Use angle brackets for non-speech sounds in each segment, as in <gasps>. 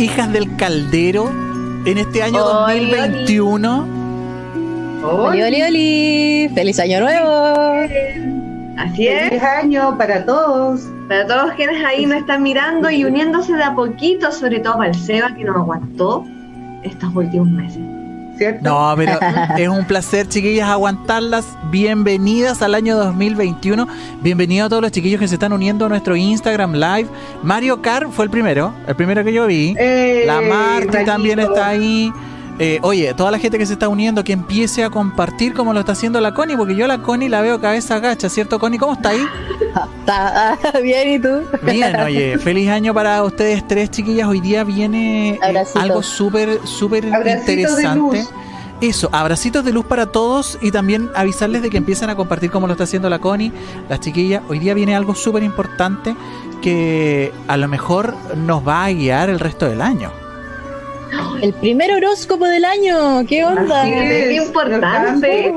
hijas del caldero en este año Oli, 2021? Oli, oli, oli. ¡Feliz año nuevo! Así es. Feliz año para todos. Para todos quienes ahí nos están mirando y uniéndose de a poquito, sobre todo para el Seba que nos aguantó estos últimos meses. ¿Cierto? No, pero <laughs> es un placer, chiquillas, aguantarlas. Bienvenidas al año 2021. Bienvenidos a todos los chiquillos que se están uniendo a nuestro Instagram Live. Mario Car fue el primero, el primero que yo vi. La Marti también está ahí. Eh, oye, toda la gente que se está uniendo, que empiece a compartir como lo está haciendo la Connie, porque yo la Connie la veo cabeza agacha, ¿cierto, Connie? ¿Cómo está ahí? Está ah, <laughs> bien, ¿y tú? Bien, <laughs> oye, feliz año para ustedes tres, chiquillas. Hoy día viene eh, algo súper, súper de interesante. luz. Eso, abracitos de luz para todos y también avisarles de que empiecen a compartir como lo está haciendo la Connie, las chiquillas. Hoy día viene algo súper importante que a lo mejor nos va a guiar el resto del año. El primer horóscopo del año. ¿Qué onda? Así es. Qué importante.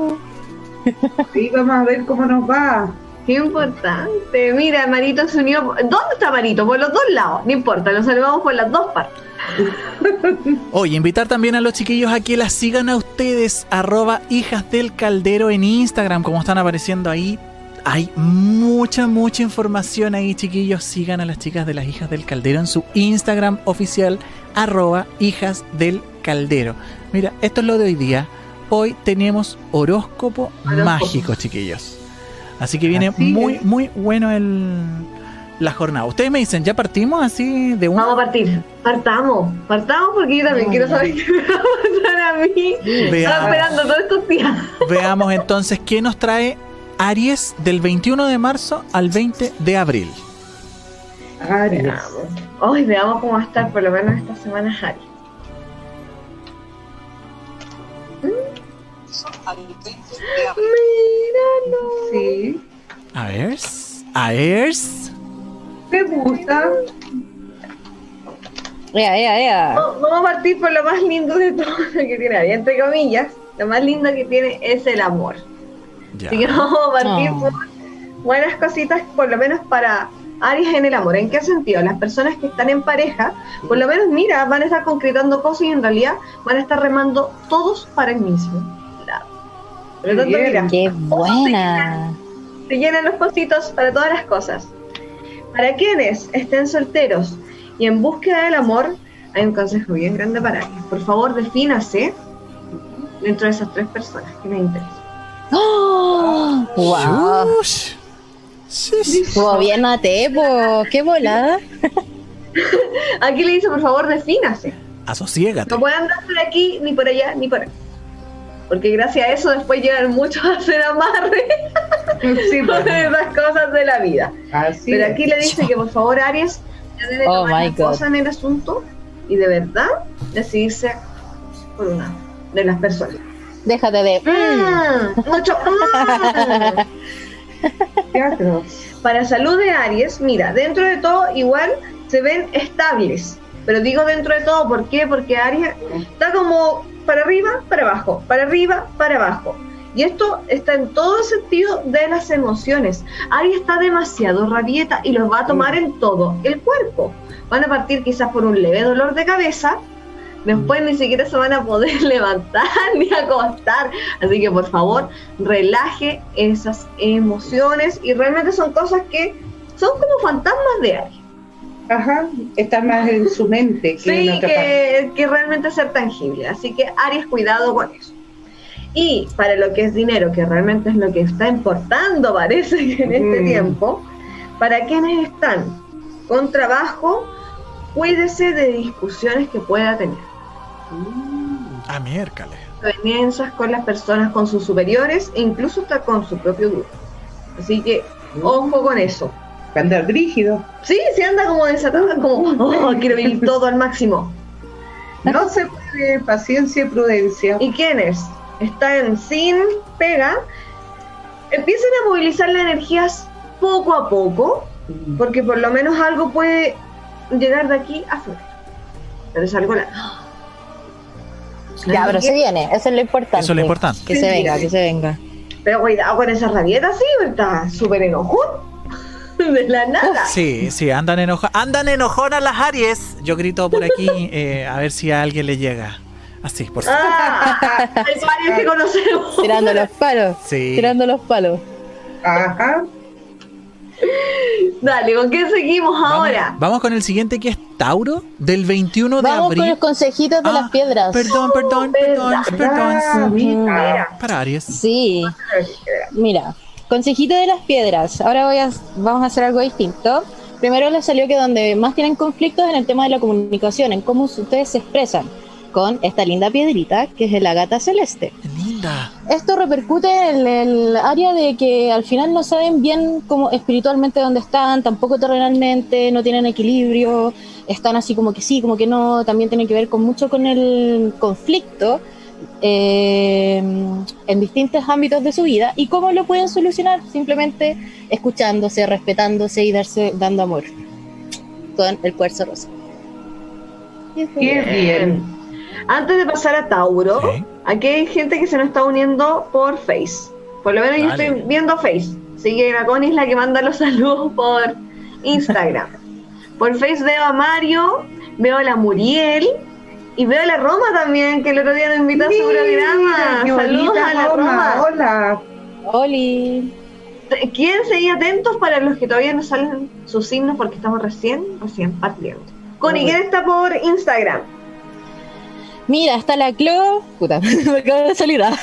Sí, vamos a ver cómo nos va. Qué importante. Mira, Marito se unió. ¿Dónde está Marito? Por los dos lados. No importa, nos saludamos por las dos partes. <laughs> Oye, invitar también a los chiquillos a que las sigan a ustedes, arroba hijas del caldero en Instagram, como están apareciendo ahí. Hay mucha, mucha información ahí, chiquillos. Sigan a las chicas de las hijas del caldero en su Instagram oficial, arroba hijas del caldero. Mira, esto es lo de hoy día. Hoy tenemos horóscopo Horóscopo. mágico, chiquillos. Así que viene Así muy, es. muy bueno el, la jornada. Ustedes me dicen, ¿ya partimos así de una? Vamos a partir. Partamos. Partamos porque yo también quiero saber qué me va a pasar a mí. Veamos. Estaba esperando todos estos días. Veamos entonces qué nos trae Aries del 21 de marzo al 20 de abril. Aries. Hoy veamos cómo va a estar por lo menos esta semana Harry. Míralo. Sí. A ver. A ver. Me gusta. Ea, ea, ea. Vamos a partir por lo más lindo de todo lo que tiene Aries, entre comillas. Lo más lindo que tiene es el amor. Ya. Así que vamos a partir Oh. por buenas cositas, por lo menos para Aries en el amor. ¿En qué sentido? Las personas que están en pareja, por lo menos, mira, van a estar concretando cosas y en realidad van a estar remando todos para el mismo. Por lo tanto, Bien. mira, Qué buena. se llenan los cositos para todas las cosas. Para quienes estén solteros y en búsqueda del amor, hay un consejo bien grande para ellos. Por favor, defínase dentro de esas tres personas que les interesan. ¡Oh! ¡Wow! Shush. Shush. Mate, po. ¡Qué volada! <laughs> Aquí le dice, por favor, defínase. Asociégate. No pueden andar por aquí, ni por allá, ni por acá. Porque gracias a eso después llegan muchos a hacer amarre <laughs> Sí, <laughs> con pues, esas cosas de la vida. así Pero es. aquí le dice que por favor Aries ya debe Oh tomar las cosas en el asunto y de verdad decidirse por una de las personas. Déjate de. Mm, mucho. <laughs> mm. Para salud de Aries, mira, dentro de todo igual se ven estables. Pero digo dentro de todo, ¿por qué? Porque Aries está como para arriba, para abajo, para arriba, para abajo. Y esto está en todo el sentido de las emociones. Aries está demasiado rabieta y los va a tomar en todo el cuerpo. Van a partir quizás por un leve dolor de cabeza, después ni siquiera se van a poder <laughs> levantar ni acostar. Así que por favor, relaje esas emociones y realmente son cosas que son como fantasmas de Aries. Ajá. Está más en su mente que Sí, en otra parte. que, que realmente ser tangible. Así que Aries, cuidado con eso. Y para lo que es dinero, que realmente es lo que está importando, parece que en este Mm. tiempo, para quienes están con trabajo, cuídese de discusiones que pueda tener. A miércoles. Desavenencias con las personas, con sus superiores e incluso hasta con su propio grupo. Así que, ojo con eso. Andar rígido. Sí, se anda como desatada, como, oh, <laughs> quiero vivir todo al máximo. No se puede, paciencia y prudencia. ¿Y quiénes están sin pega? Empiecen a movilizar las energías poco a poco, porque por lo menos algo puede llegar de aquí a febrero. Pero es algo largo. Ya, pero se viene. Eso es lo importante. Eso es lo importante. Que se venga, que se venga. Pero cuidado con esa rabieta, sí, está súper enojón. <laughs> de la nada. Sí, sí, andan enojonas. Andan enojonas las Aries. Yo grito por aquí <laughs> eh, a ver si a alguien le llega. Así, por favor. <laughs> Ah, el Aries que conocemos. Tirando los palos. Sí. Tirando los palos. Ajá. Dale, ¿con qué seguimos ahora? Vamos, vamos con el siguiente que es Tauro, del 21 de Vamos abril. con los consejitos de Ah, las piedras. Perdón, perdón, perdón, verdad. perdón. Ah, mira. Para Aries. Sí, mira, consejito de las piedras. Ahora voy a, vamos a hacer algo distinto. Primero les salió que donde más tienen conflictos es en el tema de la comunicación, en cómo ustedes se expresan con esta linda piedrita que es el agata celeste. Linda. Esto repercute en el área de que al final no saben bien cómo espiritualmente dónde están, tampoco terrenalmente, no tienen equilibrio, están así como que sí, como que no, también tiene que ver con mucho con el conflicto eh, en distintos ámbitos de su vida y cómo lo pueden solucionar simplemente escuchándose, respetándose y darse, dando amor con el cuarzo rosa. Qué bien. Antes de pasar a Tauro, Sí. aquí hay gente que se nos está uniendo por Face. Por lo menos yo estoy viendo Face. Así que la Connie es la que manda los <laughs> saludos por Instagram. por Face veo a Mario, veo a la Muriel y veo a la Roma también, que el otro día nos invitó a su programa. Saludos a la Roma. Roma. Hola. Oli. Quédense ahí atentos para los que todavía no salen sus signos porque estamos recién, recién partiendo. Connie, ¿quién está por Instagram? Mira, está la Clo. Puta, <laughs> me acabo de salir. <laughs> ah.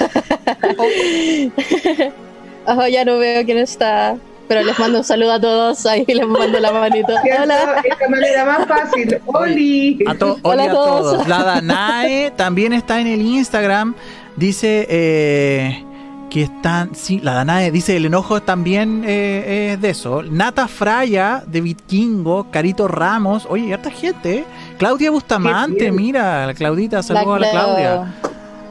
Ojo, ya no veo quién está. Pero les mando un saludo a todos. <laughs> Ahí les mando la manito. Hola. Es la manera más fácil. <laughs> Oli. A, to- Hola Oli a a todos. todos. La Danae también está en el Instagram. Dice eh, que están. Sí, la Danae dice el enojo también eh, es de eso. Nata Fraya de Vikingo, Carito Ramos. Oye, harta gente. ¿eh? Claudia Bustamante, mira, Claudita, saludos a la. Claudia.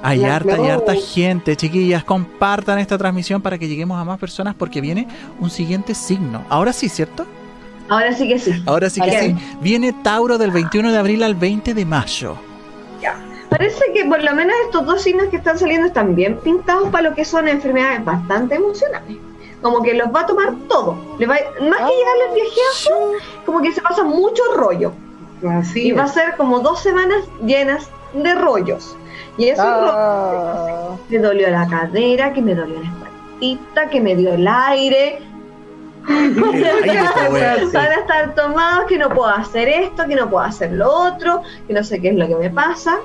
Hay La harta, hay harta gente, chiquillas. Compartan esta transmisión para que lleguemos a más personas porque viene un siguiente signo. Ahora sí, ¿cierto? Ahora sí que sí. Ahora sí que sí. Viene Tauro del 21 de abril al 20 de mayo. Parece que por lo menos estos dos signos que están saliendo están bien pintados para lo que son enfermedades bastante emocionales. Como que los va a tomar todo. Le va, más que llegarle el viajeazo, como que se pasa mucho rollo. Así Y va a ser como dos semanas llenas de rollos. Y rollos, Ah. me dolió la cadera, que me dolió la espaldita, que me dio el aire. Van <laughs> a estar tomados que no puedo hacer esto, que no puedo hacer lo otro, que no sé qué es lo que me pasa.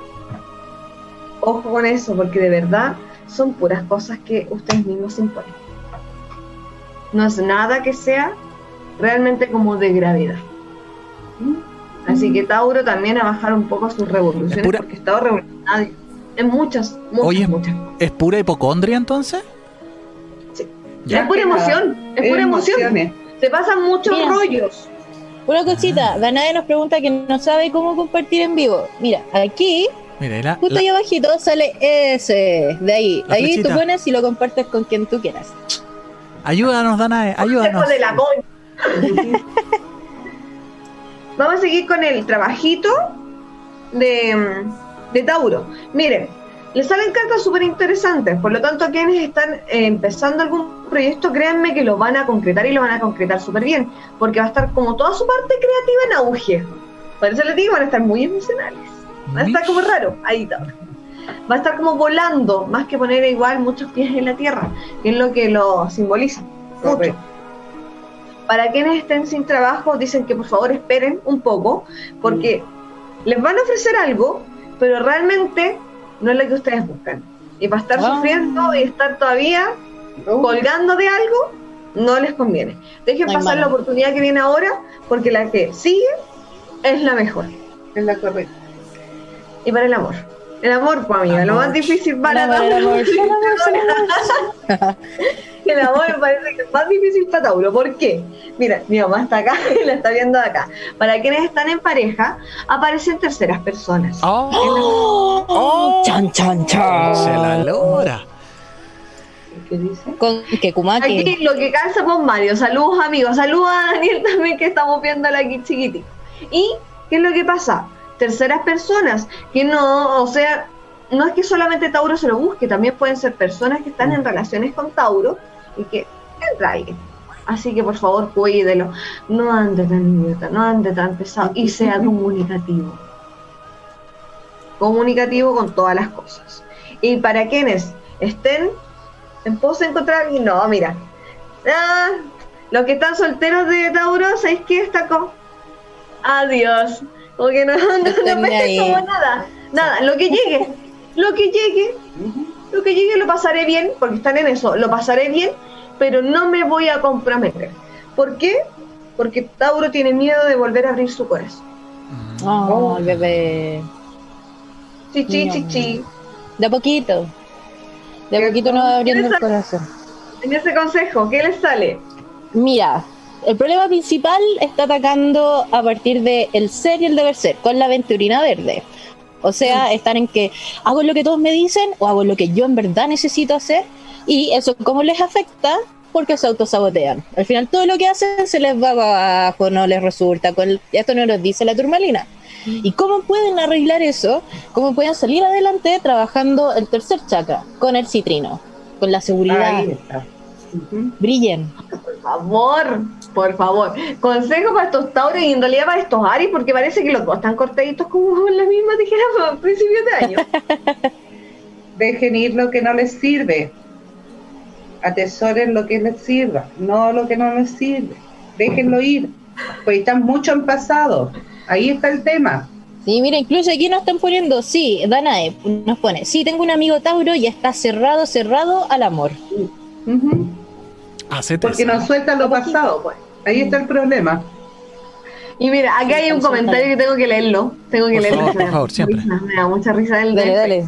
Ojo con eso, porque de verdad son puras cosas que ustedes mismos se imponen. No es nada que sea realmente como de gravedad. Así que Tauro también a bajar un poco sus revoluciones, Es pura- porque estado revolucionario en muchas, muchas, Oye, muchas. ¿Es pura hipocondria entonces? Sí. Ya. Es pura emoción, es pura emoción. Emociones. Se pasan muchos Mira. rollos. Una cosita, Danae nos pregunta que no sabe cómo compartir en vivo. Mira, aquí, Mira, y la- justo la- ahí abajito, sale ese. De ahí. Ahí tú pones y lo compartes con quien tú quieras. ayúdanos, Danae, ayúdanos. De la. <laughs> Vamos a seguir con el trabajito de, mm, de Tauro. Miren, les salen cartas súper interesantes, por lo tanto, quienes están eh, empezando algún proyecto, créanme que lo van a concretar y lo van a concretar súper bien, porque va a estar como toda su parte creativa en auge. Por eso les digo, van a estar muy emocionales. Va a estar como raro, ahí Tauro. Va a estar como volando, más que poner igual muchos pies en la tierra, que es lo que lo simboliza. Mucho. Para quienes estén sin trabajo, dicen que por favor esperen un poco, porque les van a ofrecer algo, pero realmente no es lo que ustedes buscan. Y para estar Ah. sufriendo y estar todavía colgando de algo, no les conviene. Dejen pasar la oportunidad que viene ahora, porque la que sigue es la mejor. es la correcta. Y para el amor. El amor, pues amiga, lo más difícil para El amor, el Tauro. amor, el amor, el amor. El amor me parece que es más difícil para Tauro. ¿Por qué? Mira, mi mamá está acá y la está viendo acá. Para quienes están en pareja, aparecen terceras personas. Oh, Oh, chan, chan, se la chan. logra. ¿Qué dice? Con que Kumaki. Aquí lo que calza con Mario. Saludos amigos. Saludos a Daniel también que estamos viéndola aquí chiquitito. ¿Y qué es lo que pasa? Terceras personas que no, o sea, no es que solamente Tauro se lo busque, también pueden ser personas que están en relaciones con Tauro y que entra alguien. Así que por favor cuídelo. No ande tan idiota, no ande tan pesado y sea <laughs> comunicativo. Comunicativo con todas las cosas. Y para quienes estén en pos de encontrar a alguien, no, mira. Ah, los que están solteros de Tauro, ¿sabéis qué? Está como. Adiós. Como que no, <laughs> no, no como nada. Nada, lo que llegue. Lo que llegue. Lo que llegue lo pasaré bien, porque están en eso. Lo pasaré bien, pero no me voy a comprometer. ¿Por qué? Porque Tauro tiene miedo de volver a abrir su corazón. Oh, bebé. Chichi, No. chichi. De a poquito. De a poquito nos va abriendo el corazón. En ese consejo, ¿qué les sale? Mira, el problema principal está atacando a partir de el ser y el deber ser, con la aventurina verde. O sea, están en que hago lo que todos me dicen o hago lo que yo en verdad necesito hacer. Y eso, ¿cómo les afecta? Porque se autosabotean. Al final, todo lo que hacen se les va abajo, no les resulta. Con esto no nos dice la turmalina. ¿Y cómo pueden arreglar eso? ¿Cómo pueden salir adelante trabajando el tercer chakra con el citrino? Con la seguridad. Ahí está. Brillen. Por favor, por favor. Consejo para estos Tauros y en realidad para estos Aries, porque parece que los dos están cortaditos como la misma tijera a principios de año. <laughs> Dejen ir lo que no les sirve. Atesoren lo que les sirva, no lo que no les sirve. Déjenlo ir. Pues están mucho en pasado. Ahí está el tema. Sí, mira, incluso aquí nos están poniendo, sí, Danae nos pone, sí, tengo un amigo Tauro y está cerrado, cerrado al amor. Porque esa. no sueltan lo pasado. Pues. Ahí está el problema. Y mira, acá hay un comentario que tengo que leerlo. Tengo que Por leerlo. favor, por favor, siempre. Me da mucha risa el de, Dale, dale.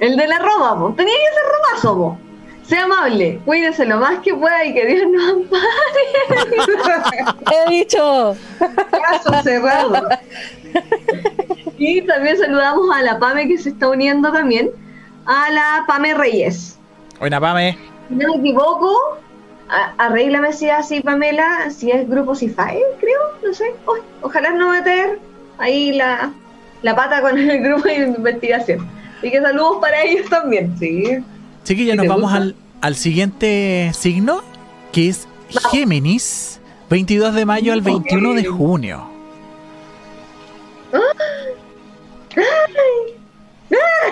el de la Roma, po. Tenía que ser romazo, po. Sea amable, cuídese lo más que pueda y que Dios nos ampare. <laughs> He dicho. Caso cerrado. Y también saludamos a la Pame que se está uniendo también. A la Pame Reyes. Buena, Pame. Si no me equivoco, arréglame si es así, Pamela, si es grupo Cifai, creo, no sé. Uy, ojalá no meter ahí la, la pata con el <laughs> grupo de investigación. Así que saludos para ellos también. Sí. Chiquilla, ¿Y nos vamos al, al siguiente signo, que es Géminis, 22 de mayo al 21 de junio.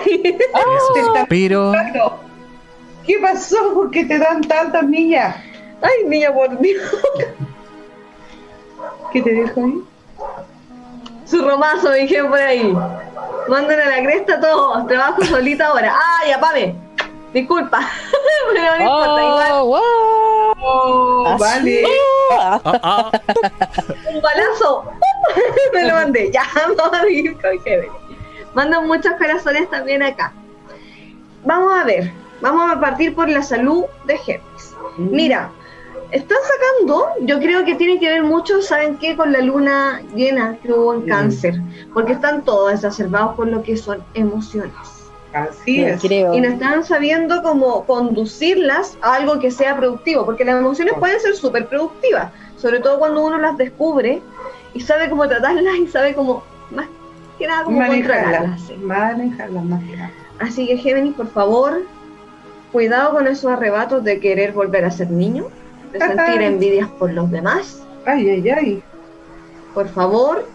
Eso <laughs> espero. Claro. ¿Qué pasó? ¿Por qué te dan tantas millas? Ay, niña, por Dios. ¿Qué te dejo ahí? Su romazo, me dijeron por ahí. Mandan a la cresta todos. Trabajo solita ahora. Ah, ya, Pame. Disculpa. Pero no importa, igual. Oh, wow. Oh, vale. Ah, ah, un balazo. <laughs> Me lo mandé. Ya, vamos a seguir con. Mandan muchos corazones también acá. Vamos a ver. Vamos a partir por la salud de Géminis. Mira, están sacando, yo creo que tiene que ver mucho, ¿saben qué? Con la luna llena que hubo en Mm. cáncer. Porque están todos exacerbados por lo que son emociones. Así es. Creo. Y no están sabiendo cómo conducirlas a algo que sea productivo. Porque las emociones pueden ser súper productivas. Sobre todo cuando uno las descubre y sabe cómo tratarlas y sabe cómo, más que nada, cómo Manejarla. controlarlas. sí. Manejarla más que nada. Así que Géminis, por favor, cuidado con esos arrebatos de querer volver a ser niño, de sentir envidias por los demás. Ay, ay, ay. Por favor,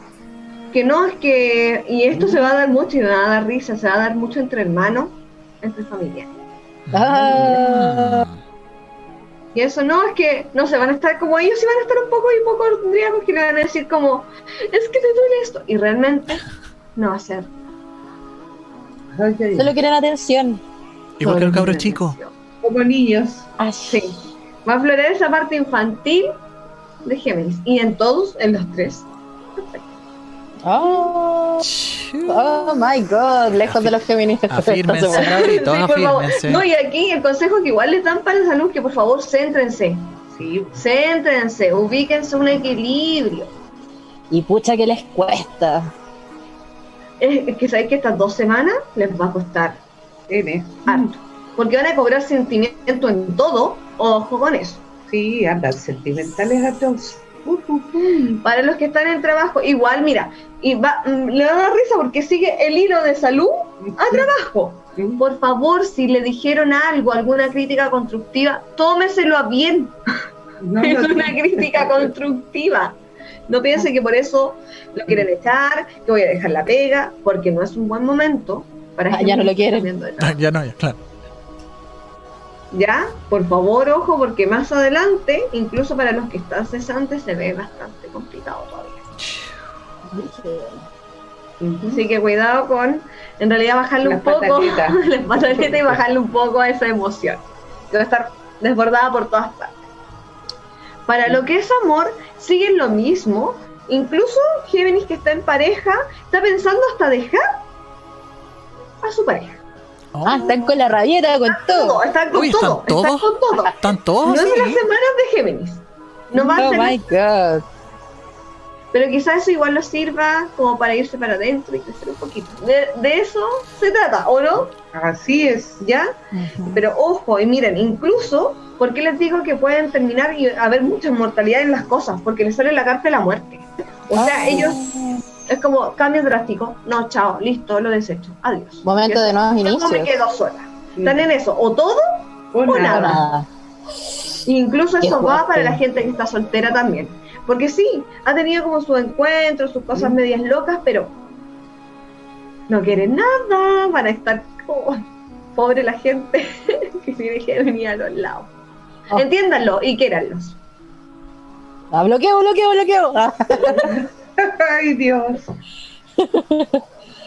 que no es que, y esto se va a dar mucho y me va a dar risa, se va a dar mucho entre hermanos, entre familiares. Ah, Y eso no es que no se van a estar como ellos, sí van a estar un poco hipocondríacos que le van a decir como, es que te duele esto. Y realmente no va a ser. Solo quieren atención. Igual que el cabro chico. Como niños. Ay, Sí. Va a florecer esa parte infantil de Géminis. Y en todos, en los tres. Oh, oh my god, lejos de los Géminis. Afírmense, Sí, por favor. afírmense. No, y aquí el consejo que igual les dan para la salud, que por favor céntrense. Sí. Céntrense, ubíquense un equilibrio. Y pucha que les cuesta. Es, es que sabéis que estas dos semanas les va a costar N. harto. Porque van a cobrar sentimiento en todo. Ojo con eso. Sí, andan sentimentales a todos. Uh, uh, uh. Para los que están en trabajo, igual, mira, y va, mm, le va a dar risa porque sigue el hilo de salud a trabajo. Por favor, si le dijeron algo, alguna crítica constructiva, tómeselo a bien. No, <laughs> es no, una crítica constructiva. No piense que por eso lo quieren echar, que voy a dejar la pega, porque no es un buen momento para Ah, gente ya no lo quieren. Ah, <laughs> ya no, ya, claro. Ya, por favor, ojo, porque más adelante, incluso para los que están cesantes, se ve bastante complicado todavía. Así que cuidado con, en realidad, bajarle Las un poco pataletas <laughs> y bajarle un poco a esa emoción. Que va a estar desbordada por todas partes. Para lo que es amor, siguen lo mismo. Incluso Géminis que está en pareja está pensando hasta dejar a su pareja. Ah, están con la rabieta, con todo. Todo, están con Uy, todo, ¿están están todos? con todo. ¿Están todos No es de las semanas de Géminis. No va Oh my god. Pero quizás eso igual nos sirva como para irse para adentro y crecer un poquito. De, de eso se trata, ¿o no? Así es. ¿Ya? Pero ojo, y miren, incluso, ¿por qué les digo que pueden terminar y haber mucha inmortalidad en las cosas? Porque les sale la carta de la muerte. O sea, Ah. ellos es como cambio drástico. No, chao, listo, lo desecho. Adiós. Momento de nuevos No me inicios. quedo sola. Están en eso, o todo, O O nada. incluso Qué eso va para la gente que está soltera también. Porque sí, ha tenido como sus encuentros, sus cosas medias locas, pero no quieren nada, van a estar como pobre la gente <laughs> que tiene que venir a los lados. Oh. Entiéndanlo y quiéranlos. Ah, bloqueo, bloqueo, bloqueo. Ah. <laughs> Ay, Dios.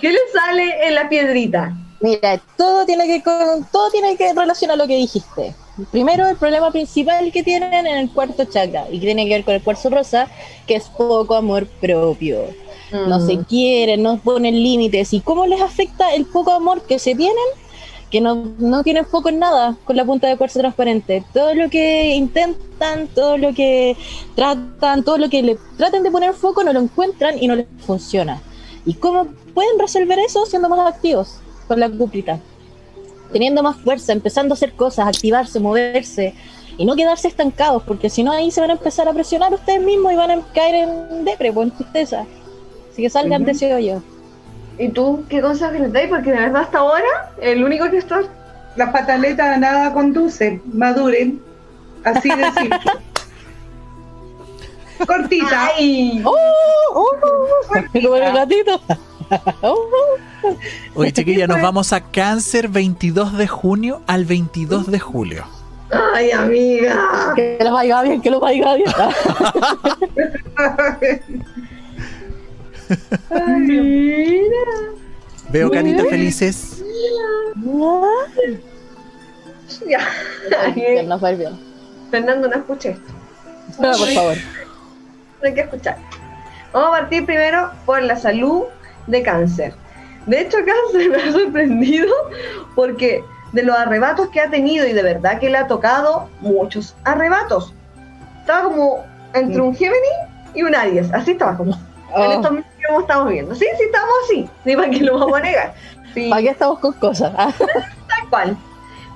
¿Qué les sale en la piedrita? Mira, todo tiene que con, todo tiene que relacionar lo que dijiste. Primero, el problema principal que tienen en el cuarto chakra y que tiene que ver con el cuarzo rosa, que es poco amor propio. No se quieren, no ponen límites. ¿Y cómo les afecta el poco amor que se tienen? Que no, no tienen foco en nada con la punta de cuarzo transparente. Todo lo que intentan, todo lo que tratan, todo lo que le traten de poner foco no lo encuentran y no les funciona. ¿Y cómo pueden resolver eso siendo más activos con la cuprita? Teniendo más fuerza, empezando a hacer cosas, activarse, moverse y no quedarse estancados, porque si no ahí se van a empezar a presionar ustedes mismos y van a caer en depre, pues, en tristeza. Así que salgan de ese hoyo. ¿Y tú qué consejos les dais? Porque de verdad hasta ahora, el único que está... Las pataletas a nada conducen. Maduren. Así de simple. <laughs> Cortita. ¡Ay! ¡Oh! ¡Oh! Como el gatito. ¡Oh! Oye, chiquilla, nos <laughs> vamos a Cáncer 22 de junio al 22 de julio. ¡Ay, amiga! Que los vaya bien, que los vaya bien. <laughs> Mira. Veo caritas felices. Ya. Que nos va a ir bien. Fernando, no escuché esto. No, por favor. No hay que escuchar. Vamos a partir primero por la salud de cáncer. De hecho, cáncer me ha sorprendido porque de los arrebatos que ha tenido y de verdad que le ha tocado muchos arrebatos. Estaba como entre un Gemini y un Aries. Así estaba como. En Oh, estos que estamos viendo. Sí, sí, estamos así. Ni para que lo vamos a negar. <laughs> Sí, ¿Para qué estamos con cosas? Ah, <laughs> tal cual.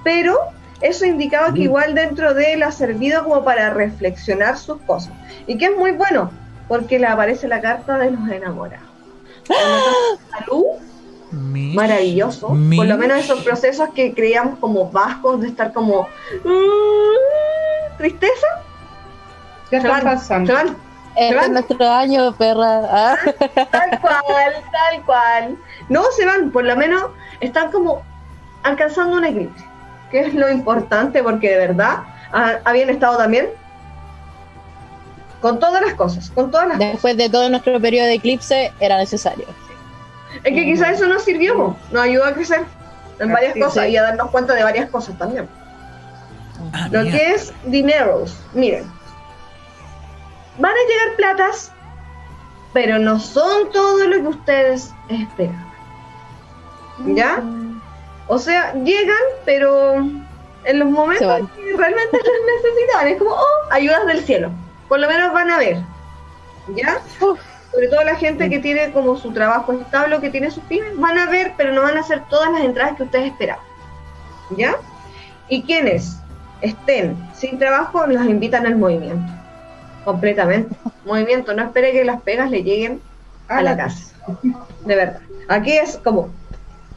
Pero eso indicaba que igual dentro de él ha servido como para reflexionar sus cosas. Y que es muy bueno, porque le aparece la carta de los enamorados. <gasps> Salud, maravilloso. Por lo menos esos procesos que creíamos como bajos, de estar como "Mm", tristeza, Ya se van, pasando. se van. Este es nuestro año, perra. Ah, Tal cual, tal cual. No se van, por lo menos están como alcanzando un equilibrio, que es lo importante porque de verdad ha- habían estado también con todas las cosas, con todas las cosas. Después de todo nuestro periodo de eclipse, era necesario. Es que quizás eso nos sirvió, nos ayudó a crecer en varias cosas y a darnos cuenta de varias cosas también. Ah, Lo mira. que es dineros, miren, van a llegar platas, pero no son todo lo que ustedes esperaban. ¿Ya? O sea, llegan, pero en los momentos que realmente las necesitaban, es como, oh, ayudas del cielo. Por lo menos van a ver. ¿Ya? Uf. Sobre todo la gente que tiene como su trabajo estable, que tiene sus pymes, van a ver, pero no van a hacer todas las entradas que ustedes esperaban. ¿Ya? Y quienes estén sin trabajo, los invitan al movimiento. Completamente. movimiento. No espere que las pegas le lleguen a la casa. De verdad. Aquí es como,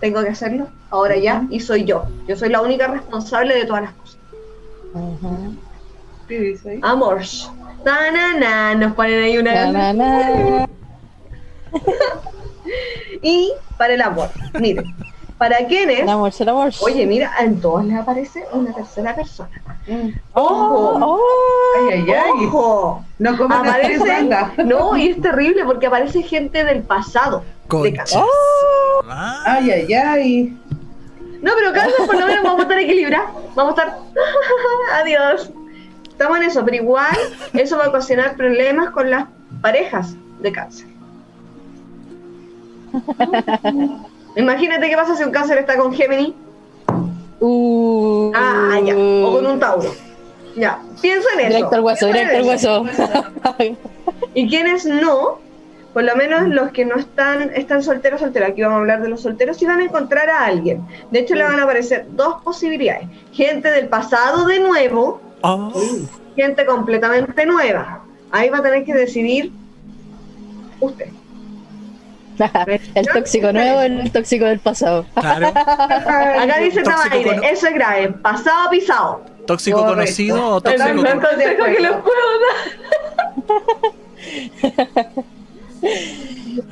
tengo que hacerlo, ahora ya, y soy yo. Yo soy la única responsable de todas las cosas. Ujú. ¿Qué dice ahí? Amor. Tanana, nos ponen ahí una Na, na, na. <laughs> Y para el amor, miren, para quienes, El amor, el amor. oye, mira, en todos les aparece una tercera persona. Mm. ¡Ojo! Oh, Ay, ay, ay. ¡Ojo! No como Aparece, manga. no, y es terrible porque aparece gente del pasado. de. Ah, Ay, ay, ay. No, pero cáncer por lo menos vamos a estar equilibrados. Vamos a estar. <laughs> Adiós. Estamos en eso, pero igual eso va a ocasionar problemas con las parejas de cáncer. <laughs> Imagínate qué pasa si un cáncer está con Gemini. uh, Ah, ya. O con un Tauro. Ya. Piensa en eso. Directo al hueso, directo al eso. hueso. Y quienes no, por lo menos los que no están, están solteros, solteros, aquí vamos a hablar de los solteros, y van a encontrar a alguien. De hecho, le van a aparecer dos posibilidades. Gente del pasado de nuevo, oh. gente completamente nueva. Ahí va a tener que decidir usted. <laughs> el tóxico nuevo, el tóxico del pasado. Claro. <laughs> Acá dice Tabaire, cono- eso es grave. Pasado pisado. ¿Tóxico Correcto. conocido o tóxico con- consejo que les puedo dar.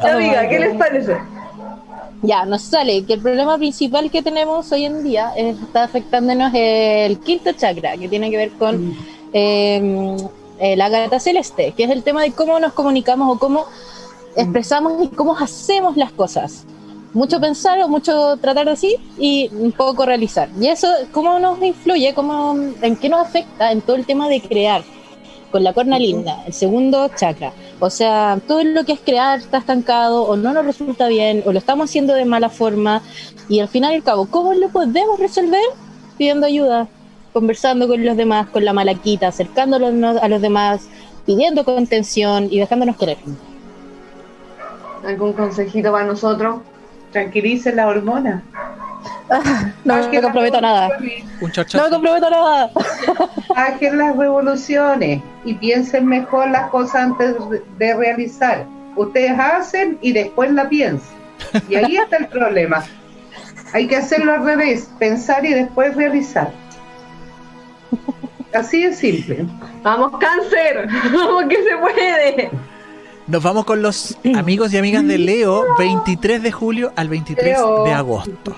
<laughs> Amiga, ¿qué les parece? Ya, nos sale que el problema principal que tenemos hoy en día es- está afectándonos el quinto chakra, que tiene que ver con eh, eh, la gata celeste, que es el tema de cómo nos comunicamos o cómo expresamos y cómo hacemos las cosas. Mucho pensar o mucho tratar de así y un poco realizar. Y eso, ¿cómo nos influye? ¿Cómo, ¿En qué nos afecta en todo el tema de crear? Con la corna linda, el segundo chakra. O sea, todo lo que es crear está estancado o no nos resulta bien o lo estamos haciendo de mala forma. Y al final y al cabo, ¿cómo lo podemos resolver? Pidiendo ayuda, conversando con los demás, con la malaquita, acercándonos a los demás, pidiendo contención y dejándonos querer. ¿Algún consejito para nosotros? Tranquilice la hormona. No Bajen me las comprometo a nada. un No me comprometo nada. Bajen las revoluciones y piensen mejor las cosas antes de realizar. Ustedes hacen y después la piensan. Y ahí <laughs> está el problema. Hay que hacerlo al revés, pensar y después realizar. Así de simple. Vamos, cáncer. <laughs> Vamos, que se puede. Nos vamos con los amigos y amigas de Leo, 23 de julio al 23 Leo. de agosto.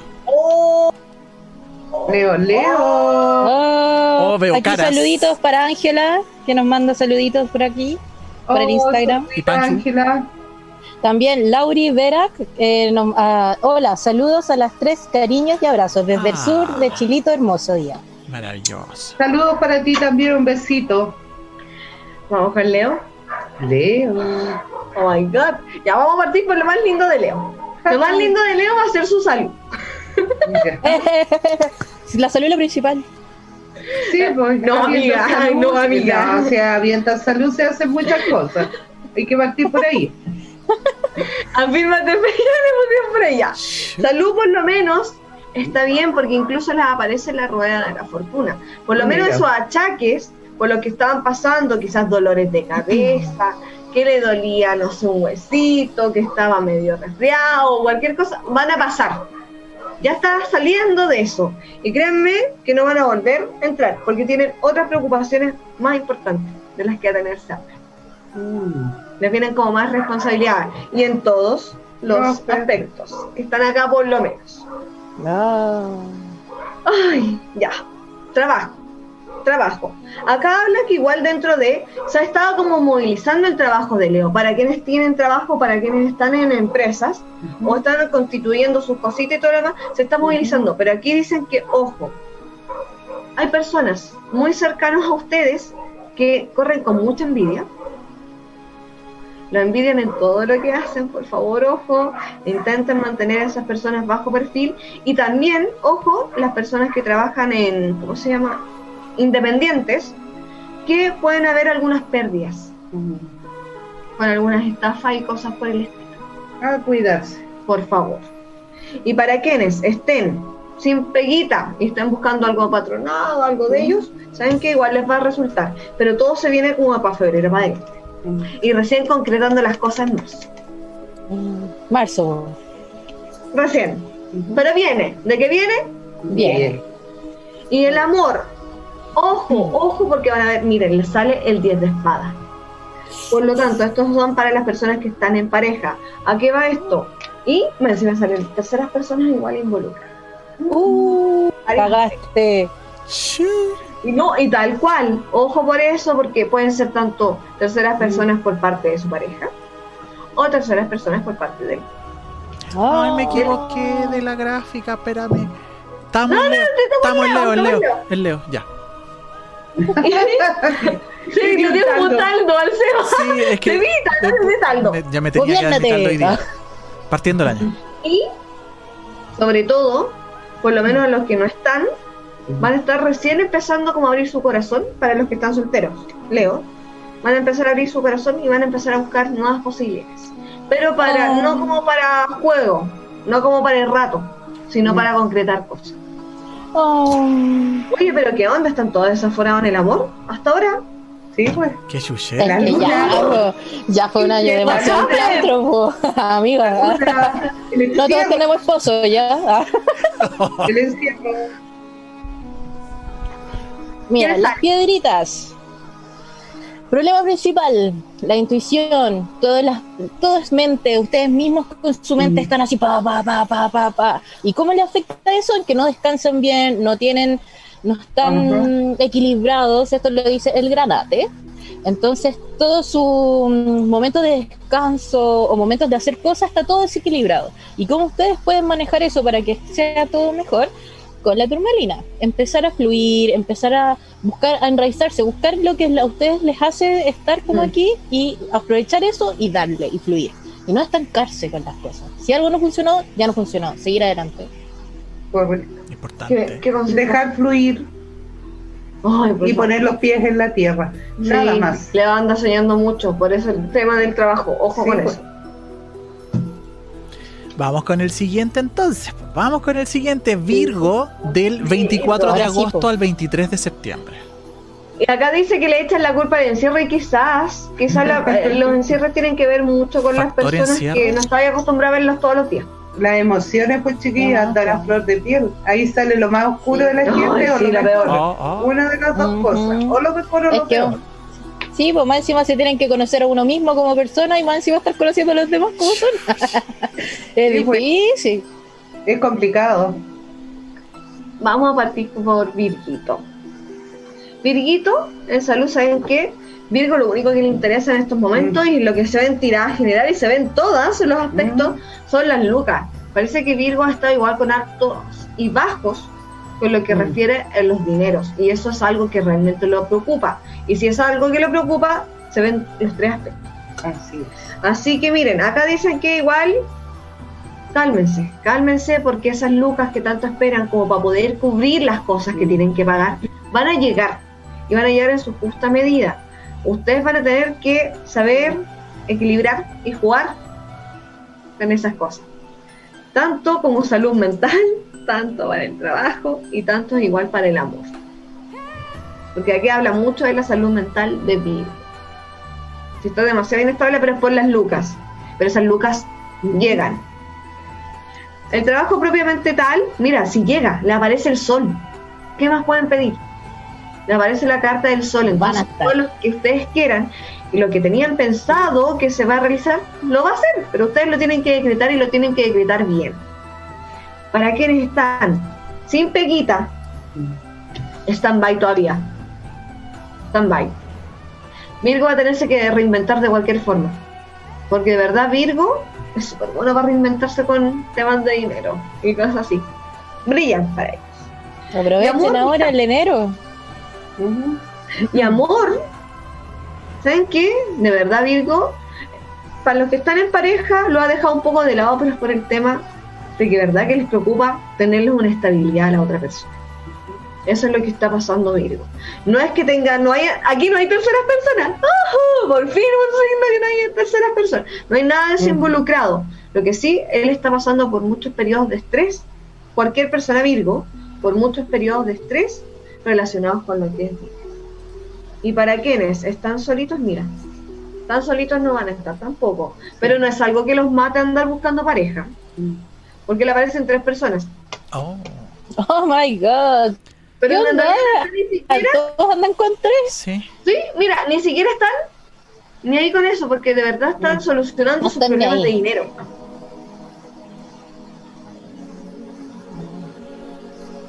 Leo, Leo. Oh, Oh, veo aquí caras. saluditos para Ángela, que nos manda saluditos por aquí, por el Oh, Instagram. ¿Y? Ángela. También Lauri Verac, eh, ah, hola, saludos a las tres, cariños y abrazos desde el Ah. sur de Chilito, hermoso día. Maravilloso. Saludos para ti también, un besito. Vamos con Leo. Leo. Oh my god. Ya vamos a partir por lo más lindo de Leo. Lo más lindo de Leo va a ser su salud. <laughs> La salud es lo principal. Sí, pues, No, amiga, ay, no, amiga. o sea, avienta salud, se hacen muchas cosas. Hay que partir por ahí. <laughs> Afírmate, <laughs> por ella. Salud por lo menos está bien porque incluso les aparece la rueda de la fortuna. Por lo menos Mira. esos achaques, por lo que estaban pasando, quizás dolores de cabeza, que le dolía, no sé, un huesito, que estaba medio resfriado, cualquier cosa, van a pasar. Ya está saliendo de eso. Y créanme que no van a volver a entrar porque tienen otras preocupaciones más importantes de las que atenerse ahora. les vienen como más responsabilidades y en todos los No, aspectos que están acá por lo menos. Ay, ya. Trabajo. Trabajo. Acá habla que igual dentro de, se ha estado como movilizando el trabajo de Leo, para quienes tienen trabajo, para quienes están en empresas o están constituyendo sus cositas y todo lo demás, se está movilizando. Pero aquí dicen que, ojo, hay personas muy cercanas a ustedes que corren con mucha envidia, lo envidian en todo lo que hacen, por favor, ojo, intenten mantener a esas personas bajo perfil y también, ojo, las personas que trabajan en, ¿cómo se llama? Independientes, que pueden haber algunas pérdidas con algunas estafas y cosas por el estilo, A cuidarse. por favor. Y para quienes estén sin peguita y estén buscando algo patronado, algo de ellos, saben que igual les va a resultar, pero todo se viene como para febrero, para adelante. Y recién concretando las cosas más. Mm, Marzo. Recién. Pero viene. ¿De qué viene? Bien. Y el amor. Ojo, ojo, porque van a ver, miren, les sale el 10 de espada. Por lo tanto, estos son para las personas que están en pareja. ¿A qué va esto? Y me encima salen terceras personas igual involucradas. Uh, cagaste. Y no, y tal cual, ojo por eso, porque pueden ser tanto terceras personas por parte de su pareja o terceras personas por parte de él. Ay, me Oh. equivoqué de la gráfica, espérame. Estamos No, en no, Leo, estamos estamos en Leo, en en Leo, Leo, estamos en Leo, ya. <laughs> Sí, un taldo al. Sí, es que Te vi, taldo, de taldo. me- ya me tenía que taldo hoy día. Partiendo el año. Y, sobre todo, por lo menos los que no están, van a estar recién empezando como a abrir su corazón para los que están solteros. Leo, van a empezar a abrir su corazón y van a empezar a buscar nuevas posibilidades. Pero para, Oh. no como para juego, no como para el rato, sino para concretar cosas. Oh. Oye, pero ¿qué onda? ¿Están todos desaforados en el amor? ¿Hasta ahora? Sí, pues. Qué Es chuché. La que ya, ya fue un año ¿Qué demasiado teatro, <laughs> amiga. O sea, <laughs> el No todos tenemos esposo, ya. El encierro. <laughs> Mira, ¿Quién las piedritas. Problema principal, la intuición, todo, las, todo es mente, ustedes mismos con su mente están así, pa, pa, pa, pa, pa, pa. ¿Y cómo le afecta eso? En que no descansan bien, no tienen, no están equilibrados, esto lo dice el granate. Entonces, todo su mm, momento de descanso o momentos de hacer cosas está todo desequilibrado. ¿Y cómo ustedes pueden manejar eso para que sea todo mejor? Con la turmalina. Empezar a fluir, empezar a buscar, a enraizarse, buscar lo que a ustedes les hace estar como Mm. aquí y aprovechar eso y darle y fluir. Y no estancarse con las cosas. Si algo no funcionó, ya no funcionó. Seguir adelante. Importante. ¿Qué, qué consejo? Dejar fluir Ay, y poner los pies en la tierra. Nada más. Le anda soñando mucho, por eso el tema del trabajo. Ojo Sí, con pues. Vamos con el siguiente entonces. Vamos con el siguiente Virgo del 24 de agosto po. al 23 de septiembre. Y acá dice que le echan la culpa al encierro y quizás, quizás la- <laughs> eh, los encierros tienen que ver mucho con las personas encierro. que no están acostumbradas a verlos todos los días. Las emociones, pues chiquillas, andan a flor de piel. Ahí sale lo más oscuro de la <laughs> gente o sí, lo peor. Oh, oh. Una de las dos cosas. O lo mejor o Es lo que- peor. Sí, pues más encima se tienen que conocer a uno mismo como persona y más encima estar conociendo a los demás como son. <laughs> <laughs> es Sí, pues. difícil. Es complicado. Vamos a partir por Virgito. Virgito, en salud, ¿saben qué? Virgo lo único que le interesa en estos momentos y lo que se ve en tirada general y se ven todas los aspectos son las lucas. Parece que Virgo ha estado igual con altos y bajos con lo que Mm. refiere a los dineros y eso es algo que realmente lo preocupa. Y si es algo que lo preocupa, se ven los tres aspectos. Así es. Así que miren, acá dicen que igual cálmense, cálmense porque esas lucas que tanto esperan como para poder cubrir las cosas que tienen que pagar van a llegar y van a llegar en su justa medida. Ustedes van a tener que saber equilibrar y jugar en esas cosas. Tanto como salud mental, tanto para el trabajo y tanto igual para el amor. Porque aquí habla mucho de la salud mental de Virgo. Si está demasiado inestable, pero es por las lucas. Pero esas lucas llegan. El trabajo propiamente tal, mira, si llega, le aparece el sol. ¿Qué más pueden pedir? Le aparece la carta del sol. Entonces, todo lo que ustedes quieran y lo que tenían pensado que se va a realizar, lo va a hacer. Pero ustedes lo tienen que decretar y lo tienen que decretar bien. Para quienes están sin peguita, stand-by todavía. Stand-by. Virgo va a tenerse que reinventar de cualquier forma. Porque de verdad Virgo es súper bueno para reinventarse con temas de dinero y cosas así. Brillan para ellos. Aprovechen ahora el enero. Y amor, ¿saben qué? De verdad Virgo, para los que están en pareja lo ha dejado un poco de lado, pero es por el tema de que verdad que les preocupa tenerles una estabilidad a la otra persona. Eso es lo que está pasando Virgo. No es que tenga, no hay, aquí no hay terceras personas. ¡Ajú! Por fin un signo que no hay terceras personas. No hay nada de eso Ujú. involucrado. Lo que sí, él está pasando por muchos periodos de estrés. Cualquier persona Virgo, por muchos periodos de estrés relacionados con lo que es Virgo. Y para quienes están solitos, mira, tan solitos no van a estar tampoco. Pero no es algo que los mate a andar buscando pareja. Porque le aparecen tres personas. Oh. Oh my god. Pero ¿Qué onda? ni siquiera, Todos andan con tres. Sí. sí, mira, ni siquiera están ni ahí con eso, porque de verdad están solucionando No sus están problemas de dinero.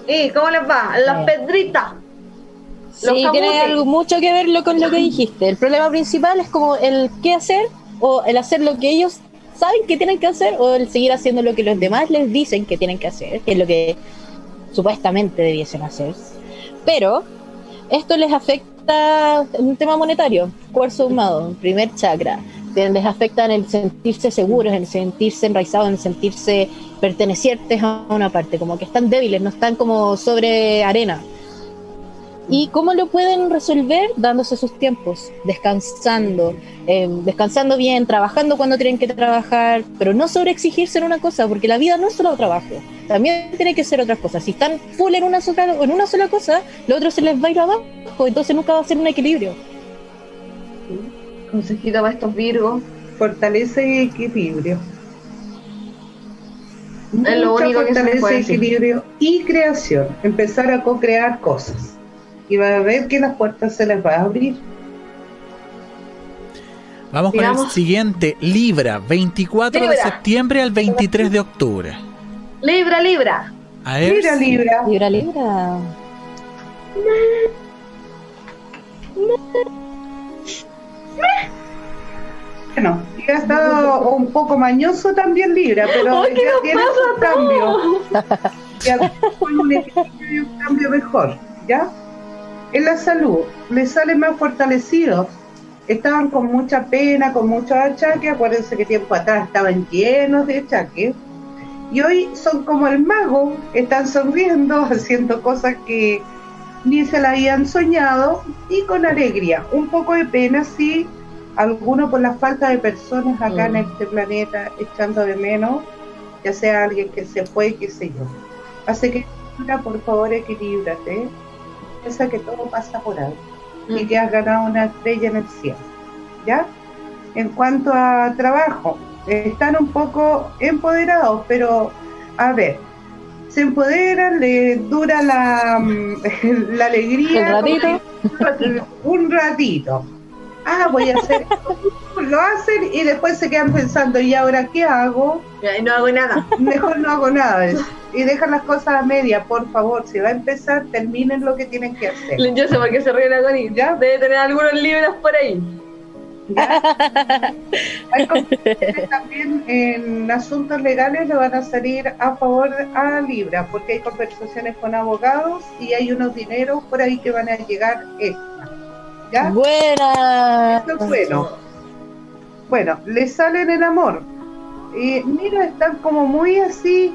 ¿Y cómo les va? Las pedritas. Sí, tiene algo mucho que ver lo- con lo que dijiste. El problema principal es como el qué hacer o el hacer lo que ellos saben que tienen que hacer o el seguir haciendo lo que los demás les dicen que tienen que hacer, que es lo que supuestamente debiesen hacer. Pero esto les afecta en un tema monetario, cuarzo ahumado, primer chakra. Les afecta en el sentirse seguros, en el sentirse enraizados, en el sentirse pertenecientes a una parte, como que están débiles, no están como sobre arena. ¿Y cómo lo pueden resolver? Dándose sus tiempos, descansando, eh, descansando bien, trabajando cuando tienen que trabajar, pero no sobreexigirse en una cosa, porque la vida no es solo trabajo, también tiene que ser otras cosas. Si están full en una sola, en una sola cosa, lo otro se les va a ir abajo, entonces nunca va a ser un equilibrio. Consejito para estos virgos. Fortaleza y equilibrio. Es lo Mucha único que se fortaleza puede decir. equilibrio y creación. Empezar a co-crear cosas. Y va a ver que las puertas se les va a abrir. Vamos con el siguiente. Libra, 24 de Libra. septiembre al 23 de octubre. Libra, Libra. A ver. Mira, Libra. Libra, libra. Bueno, ya ha estado un poco mañoso también Libra, pero Ay, ¿qué ya tiene su cambio. Ya un <laughs> un cambio mejor, ¿ya? En la salud, les sale más fortalecidos. Estaban con mucha pena, con muchos achaques. Acuérdense que tiempo atrás estaban llenos de achaques. Y hoy son como el mago, están sonriendo, <laughs> haciendo cosas que ni se la habían soñado y con alegría. Un poco de pena, sí, alguno por la falta de personas acá en Mm. este planeta echando de menos, ya sea alguien que se fue, qué sé yo. Así que, por favor, equilíbrate. Piensa que todo pasa por algo y que has ganado una estrella en el cielo. ¿Ya? En cuanto a trabajo, están un poco empoderados, pero a ver, se empoderan, les dura la, mm, <laughs> la alegría. Ratito. Un ratito. Ah, voy a hacer. Lo hacen y después se quedan pensando, ¿y ahora qué hago? No hago nada. Mejor no hago nada. Y dejan las cosas a media, por favor. Si va a empezar, terminen lo que tienen que hacer. Yo sé por qué se ríe la Connie. Ya. Debe tener algunos libros por ahí. ¿ya? Hay conversaciones también en asuntos legales le van a salir a favor a Libra, porque hay conversaciones con abogados y hay unos dineros por ahí que van a llegar extra. ¿Ya? Buena. Eso es bueno. Bueno, le sale en el amor. Eh, mira, están como muy así,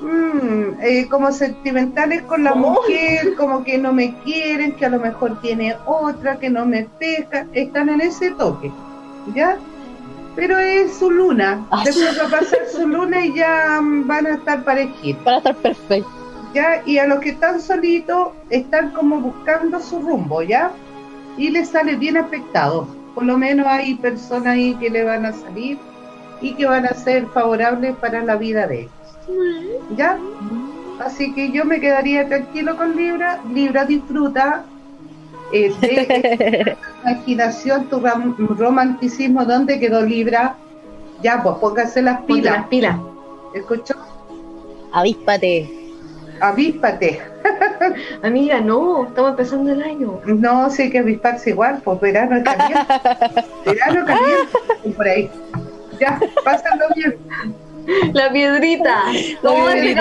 mm, eh, como sentimentales con la Oh. mujer, como que no me quieren, que a lo mejor tiene otra, que no me pesca. Están en ese toque, ¿ya? Pero es su luna. Después va a pasar su luna y ya mm, van a estar parejitos. Para estar perfecto. ¿ya? Y a los que están solitos están como buscando su rumbo, ¿ya? Y les sale bien afectado. Por lo menos hay personas ahí que le van a salir y que van a ser favorables para la vida de ellos, ¿ya? Así que yo me quedaría tranquilo con Libra. Libra disfruta eh, de <laughs> tu imaginación, tu romanticismo. ¿Dónde quedó Libra? Ya, pues póngase las Ponte pilas. las pilas. ¿Escuchó? Avíspate. Avíspate. <laughs> Amiga, no, estamos empezando el año. No, sí que avisparse igual, pues verano caliente. <laughs> verano caliente, por ahí. Ya, pásalo bien. La piedrita. La ¿Cómo es el?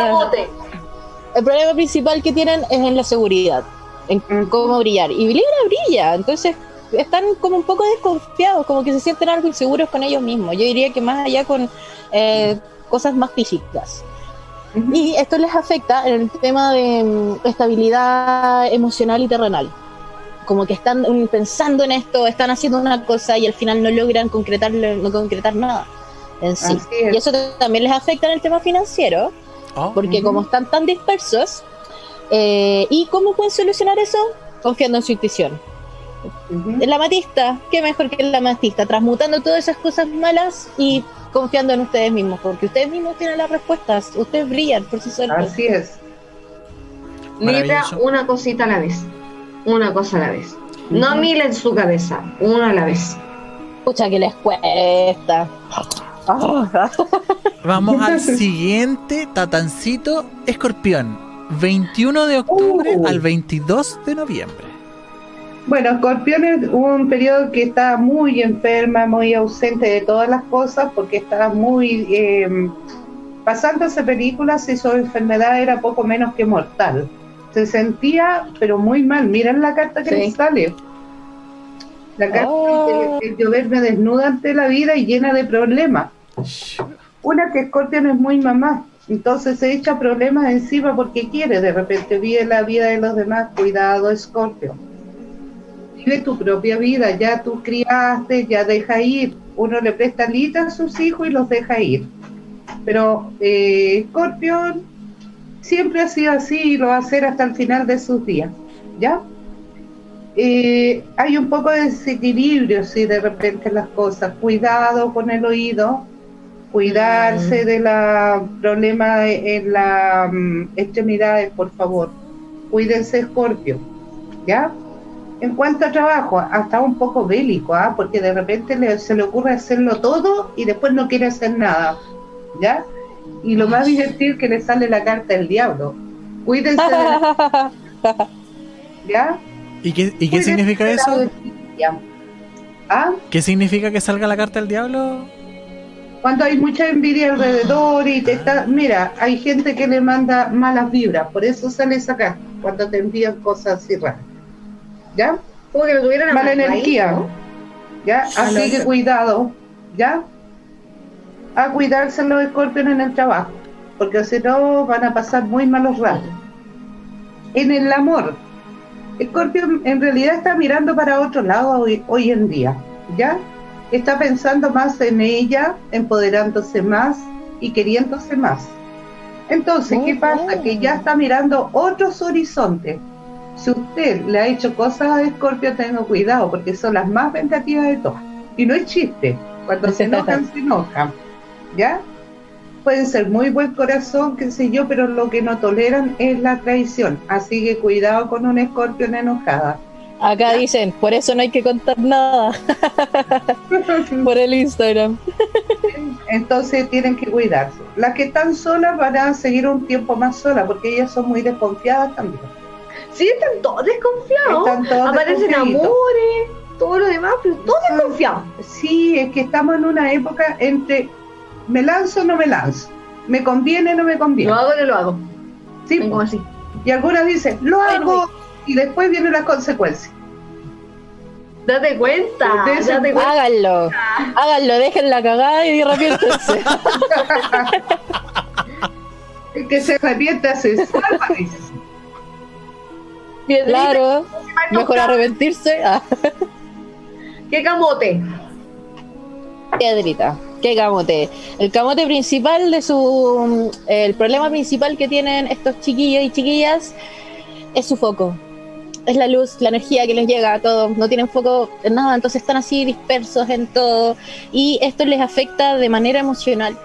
El problema principal que tienen es en la seguridad, en Ujú. cómo brillar. Y Libra brilla, entonces están como un poco desconfiados, como que se sienten algo inseguros con ellos mismos. Yo diría que más allá con eh, cosas más físicas. Y esto les afecta en el tema de mm, estabilidad emocional y terrenal. Como que están mm, pensando en esto, están haciendo una cosa y al final no logran concretar, no concretar nada en sí. Es. Y eso también les afecta en el tema financiero, Oh, porque Ujú. como están tan dispersos, eh, ¿y cómo pueden solucionar eso? Confiando en su intuición. Ujú. En la matista, qué mejor que la matista, transmutando todas esas cosas malas y confiando en ustedes mismos, porque ustedes mismos tienen las respuestas, ustedes brillan por sí solos. Así es. Libra, Maravilloso. una cosita a la vez. Una cosa a la vez. No Ujú. mil en su cabeza, una a la vez. Pucha, que les cuesta. <laughs> Vamos al siguiente tatancito escorpión. 21 de octubre Uh. al 22 de noviembre. Bueno, Escorpiones hubo un periodo que estaba muy enferma, muy ausente de todas las cosas, porque estaba muy eh, pasándose películas y su enfermedad era poco menos que mortal. Se sentía, pero muy mal. Miren la carta que Sí. le sale. La carta Oh. de, de lloverme desnuda ante la vida y llena de problemas. Una que Scorpion es muy mamá, entonces se echa problemas encima porque quiere, de repente vive la vida de los demás, cuidado Scorpio. Vive tu propia vida, ya tú criaste, ya deja ir. Uno le presta lita a sus hijos y los deja ir. Pero eh, Scorpion siempre ha sido así y lo va a hacer hasta el final de sus días, ¿ya? Eh, hay un poco de desequilibrio, si de repente las cosas. Cuidado con el oído, cuidarse de la problema en las extremidades, por favor. Cuídense, Escorpio, ¿ya? En cuanto a trabajo, hasta un poco bélico, ¿ah? porque de repente le- se le ocurre hacerlo todo y después no quiere hacer nada, ¿ya? Y lo más divertido es que le sale la carta del diablo. Cuídense, de la- <laughs> ¿ya? ¿Y qué, y qué Cuídense significa eso? ¿Ah? ¿Qué significa que salga la carta del diablo? Cuando hay mucha envidia alrededor y te está, mira, hay gente que le manda malas vibras, por eso sale esa carta, cuando te envían cosas así raras. ¿Ya? Como que lo tuvieran Mala energía. ¿no? ¿Ya? Así que cuidado, ¿ya? A cuidarse los escorpiones en el trabajo, porque si no van a pasar muy malos ratos. En el amor, Escorpio en realidad está mirando para otro lado hoy, hoy en día, ¿ya? Está pensando más en ella, empoderándose más y queriéndose más. Entonces, ¿qué pasa? Que ya está mirando otros horizontes. Si usted le ha hecho cosas a Escorpio, tenga cuidado, porque son las más vengativas de todas. Y no es chiste. Cuando se enojan, se enojan. ¿Ya? Pueden ser muy buen corazón, qué sé yo, pero lo que no toleran es la traición. Así que cuidado con una escorpión enojada. Acá dicen, por eso no hay que contar nada <laughs> por el Instagram. Entonces tienen que cuidarse. Las que están solas van a seguir un tiempo más solas, porque ellas son muy desconfiadas también. Sí, están todos desconfiados. Están todos Aparecen amores, todo lo demás, pero todos desconfiados. Sí, es que estamos en una época entre me lanzo o no me lanzo. Me conviene o no me conviene. Lo hago o no lo hago. Sí, Vengo así. y algunas dicen, lo Ay, hago, y después vienen las consecuencias. Date cuenta, date. Háganlo, <laughs> háganlo, dejen la cagada y arrepiéntense. <laughs> El que se arrepienta se salva, dice. <laughs> Piedrita, claro, mejor arrepentirse. <laughs> Ah, ¿Qué camote? piedrita, qué camote. El camote principal de su. El problema principal que tienen estos chiquillos y chiquillas es su foco. Es la luz, la energía que les llega a todos. No tienen foco en nada, entonces están así dispersos en todo. Y esto les afecta de manera emocional.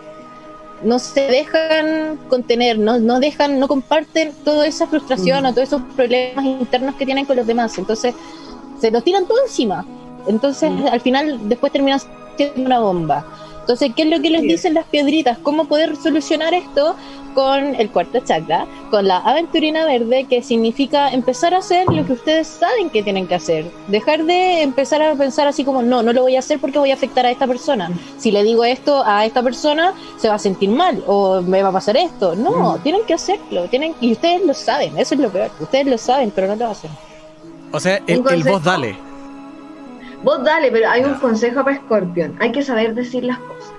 No se dejan contener, no, no dejan, no comparten toda esa frustración Mm. o todos esos problemas internos que tienen con los demás. Entonces, se los tiran todo encima. Entonces, Mm. al final, después terminan siendo una bomba. Entonces, ¿qué es lo que les dicen las piedritas? ¿Cómo poder solucionar esto? Con el cuarto chakra, con la aventurina verde, que significa empezar a hacer lo que ustedes saben que tienen que hacer. Dejar de empezar a pensar así como, no, no lo voy a hacer porque voy a afectar a esta persona. Si le digo esto a esta persona, se va a sentir mal o me va a pasar esto. No, Mm. tienen que hacerlo. Tienen, y ustedes lo saben, eso es lo peor. Ustedes lo saben, pero no lo hacen. O sea, el, el vos dale. Vos dale, pero hay un consejo para Scorpion. Hay que saber decir las cosas.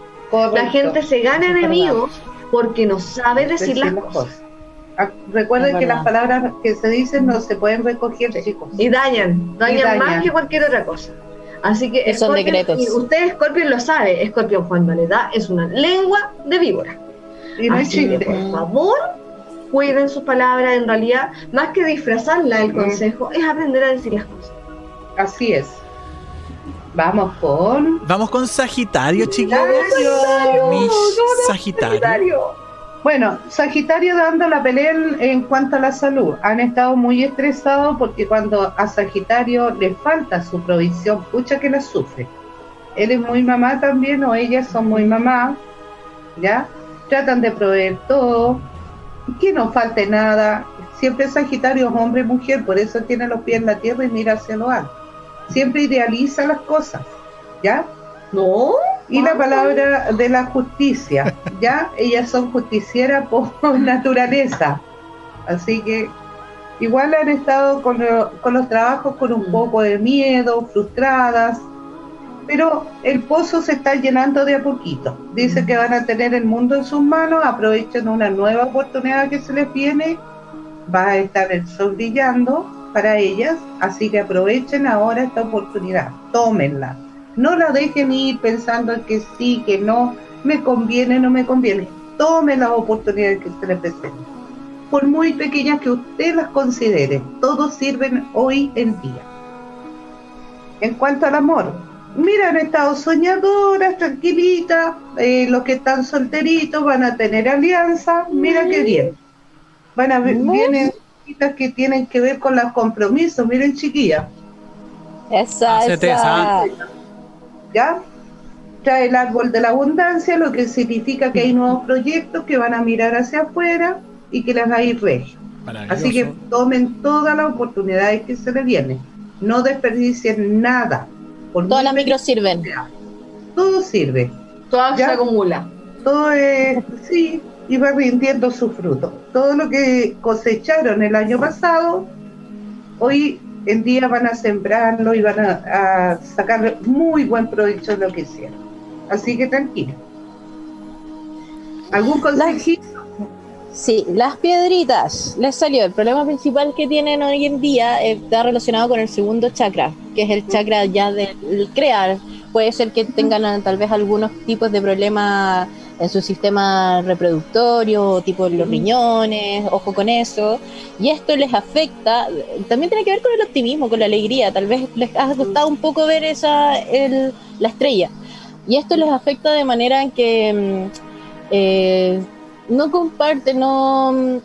La gente se gana Es verdad. enemigos porque no sabe decir las cosas. Ah, Recuerden que las palabras que se dicen no se pueden recoger, chicos. Y dañan, dañan, dañan. más que cualquier otra cosa. Así que Son Scorpion, decretos. y usted Scorpion lo sabe, Scorpion cuando le da es una lengua de víbora. Y no es Así que chiste. por favor, cuiden sus palabras, en realidad, más que disfrazarla el consejo, es aprender a decir las cosas. Así es. Vamos con. Vamos con Sagitario, chicos. Sagitario. Sagitario. Sagitario. Bueno, Sagitario dando la pelea en, en cuanto a la salud. Han estado muy estresados porque cuando a Sagitario le falta su provisión, pucha que la sufre. Él es muy mamá también, o ellas son muy mamá, ¿ya? Tratan de proveer todo, que no falte nada. Siempre Sagitario es hombre y mujer, por eso tiene los pies en la tierra y mira hacia lo alto. Siempre idealiza las cosas, ¿ya? No. Y la palabra de la justicia, <laughs> ¿ya? Ellas son justicieras por <laughs> naturaleza. Así que igual han estado con, lo- con los trabajos con un Mm. poco de miedo, frustradas, pero el pozo se está llenando de a poquito. Dice que van a tener el mundo en sus manos, aprovechen una nueva oportunidad que se les viene, va a estar el sol brillando para ellas, así que aprovechen ahora esta oportunidad, tómenla. No la dejen ir pensando en que sí, que no, me conviene, no me conviene. Tomen las oportunidades que se les presenten. Por muy pequeñas que usted las considere, todos sirven hoy en día. En cuanto al amor, mira, han estado soñadoras, tranquilitas, eh, los que están solteritos van a tener alianza, mira qué bien. Van a ver, vienen cositas que tienen que ver con los compromisos, miren chiquillas, Esa, Hacete esa. ¿ya? Trae el árbol de la abundancia, lo que significa que hay nuevos proyectos que van a mirar hacia afuera y que las va a ir regio. Así que tomen todas las oportunidades que se les vienen. No desperdicien nada. Por Todas las micros sirven. Todo sirve. Todo ¿Ya? se acumula. Todo es, sí, y va rindiendo su fruto. Todo lo que cosecharon el año pasado, hoy en día van a sembrarlo y van a, a sacar muy buen provecho de lo que hicieron. Así que tranquilo. ¿Algún consejito? Sí, las piedritas. Les salió. El problema principal que tienen hoy en día eh, está relacionado con el segundo chakra, que es el chakra ya del crear. Puede ser que tengan ah, tal vez algunos tipos de problemas en su sistema reproductorio, tipo en los riñones, ojo con eso. Y esto les afecta, también tiene que ver con el optimismo, con la alegría. Tal vez les ha costado un poco ver esa el- la estrella. Y esto les afecta de manera en que mm, eh, no comparten, no,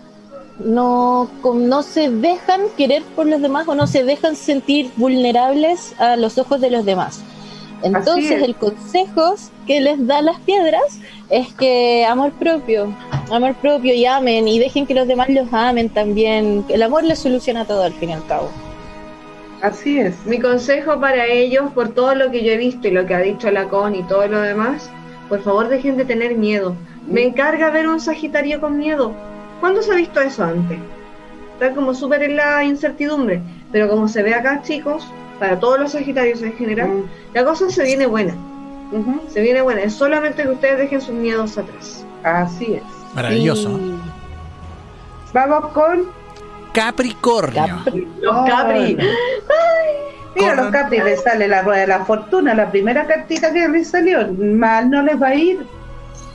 no, com- no se dejan querer por los demás o no se dejan sentir vulnerables a los ojos de los demás. Entonces es. el consejo que les da las piedras es que amor propio, amor propio y amen y dejen que los demás los amen también. El amor les soluciona todo al fin y al cabo. Así es. Mi consejo para ellos, por todo lo que yo he visto y lo que ha dicho la CON y todo lo demás, por favor dejen de tener miedo. Me encarga ver un Sagitario con miedo. ¿Cuándo se ha visto eso antes? Está como súper en la incertidumbre. Pero como se ve acá, chicos, para todos los Sagitarios en general, la cosa se viene buena. Se viene buena. Es solamente que ustedes dejen sus miedos atrás. Así es. Maravilloso. Y- Vamos con. Capricornio. Capri. Los Capri. Mira, los. Capri les sale la rueda de la fortuna, la primera cartita que les salió. Mal no les va a ir.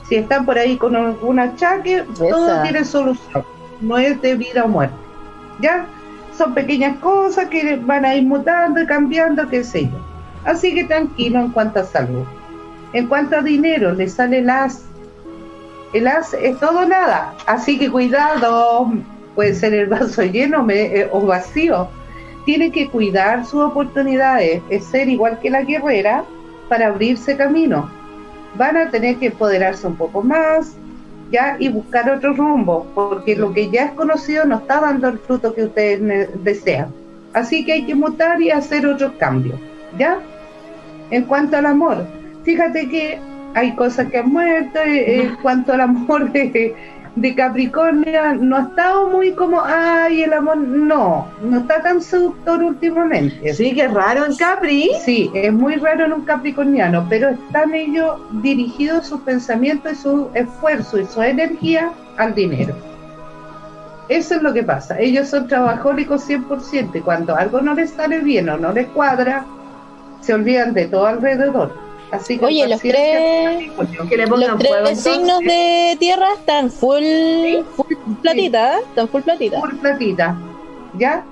Si están por ahí con algún achaque, todo tiene solución. No es de vida o muerte. ¿Ya? Son pequeñas cosas que van a ir mutando y cambiando, qué sé yo. Así que tranquilo en cuanto a salud. En cuanto a dinero, les sale el as. El as es todo nada. Así que cuidado, puede ser el vaso lleno eh, o vacío. Tiene que cuidar sus oportunidades, es ser igual que la guerrera para abrirse camino. Van a tener que empoderarse un poco más, ya y buscar otro rumbo, porque lo que ya es conocido no está dando el fruto que ustedes desean. Así que hay que mutar y hacer otros cambios, ¿ya? En cuanto al amor, fíjate que hay cosas que han muerto, eh, en <laughs> cuanto al amor de, <laughs> de Capricornio, no ha estado muy como, ay, el amor, no, no está tan seductor últimamente. Sí, qué raro en Capri. Sí, es muy raro en un capricorniano, pero están ellos dirigidos sus pensamientos y su esfuerzo y su energía al dinero. Eso es lo que pasa. Ellos son trabajólicos 100% y cuando algo no les sale bien o no les cuadra, se olvidan de todo alrededor. Así que Oye, los tres-. Que le pongan Los tres fuego. entonces. signos de tierra están full, full platita, ¿eh? están full platita. Por platita, ¿ya?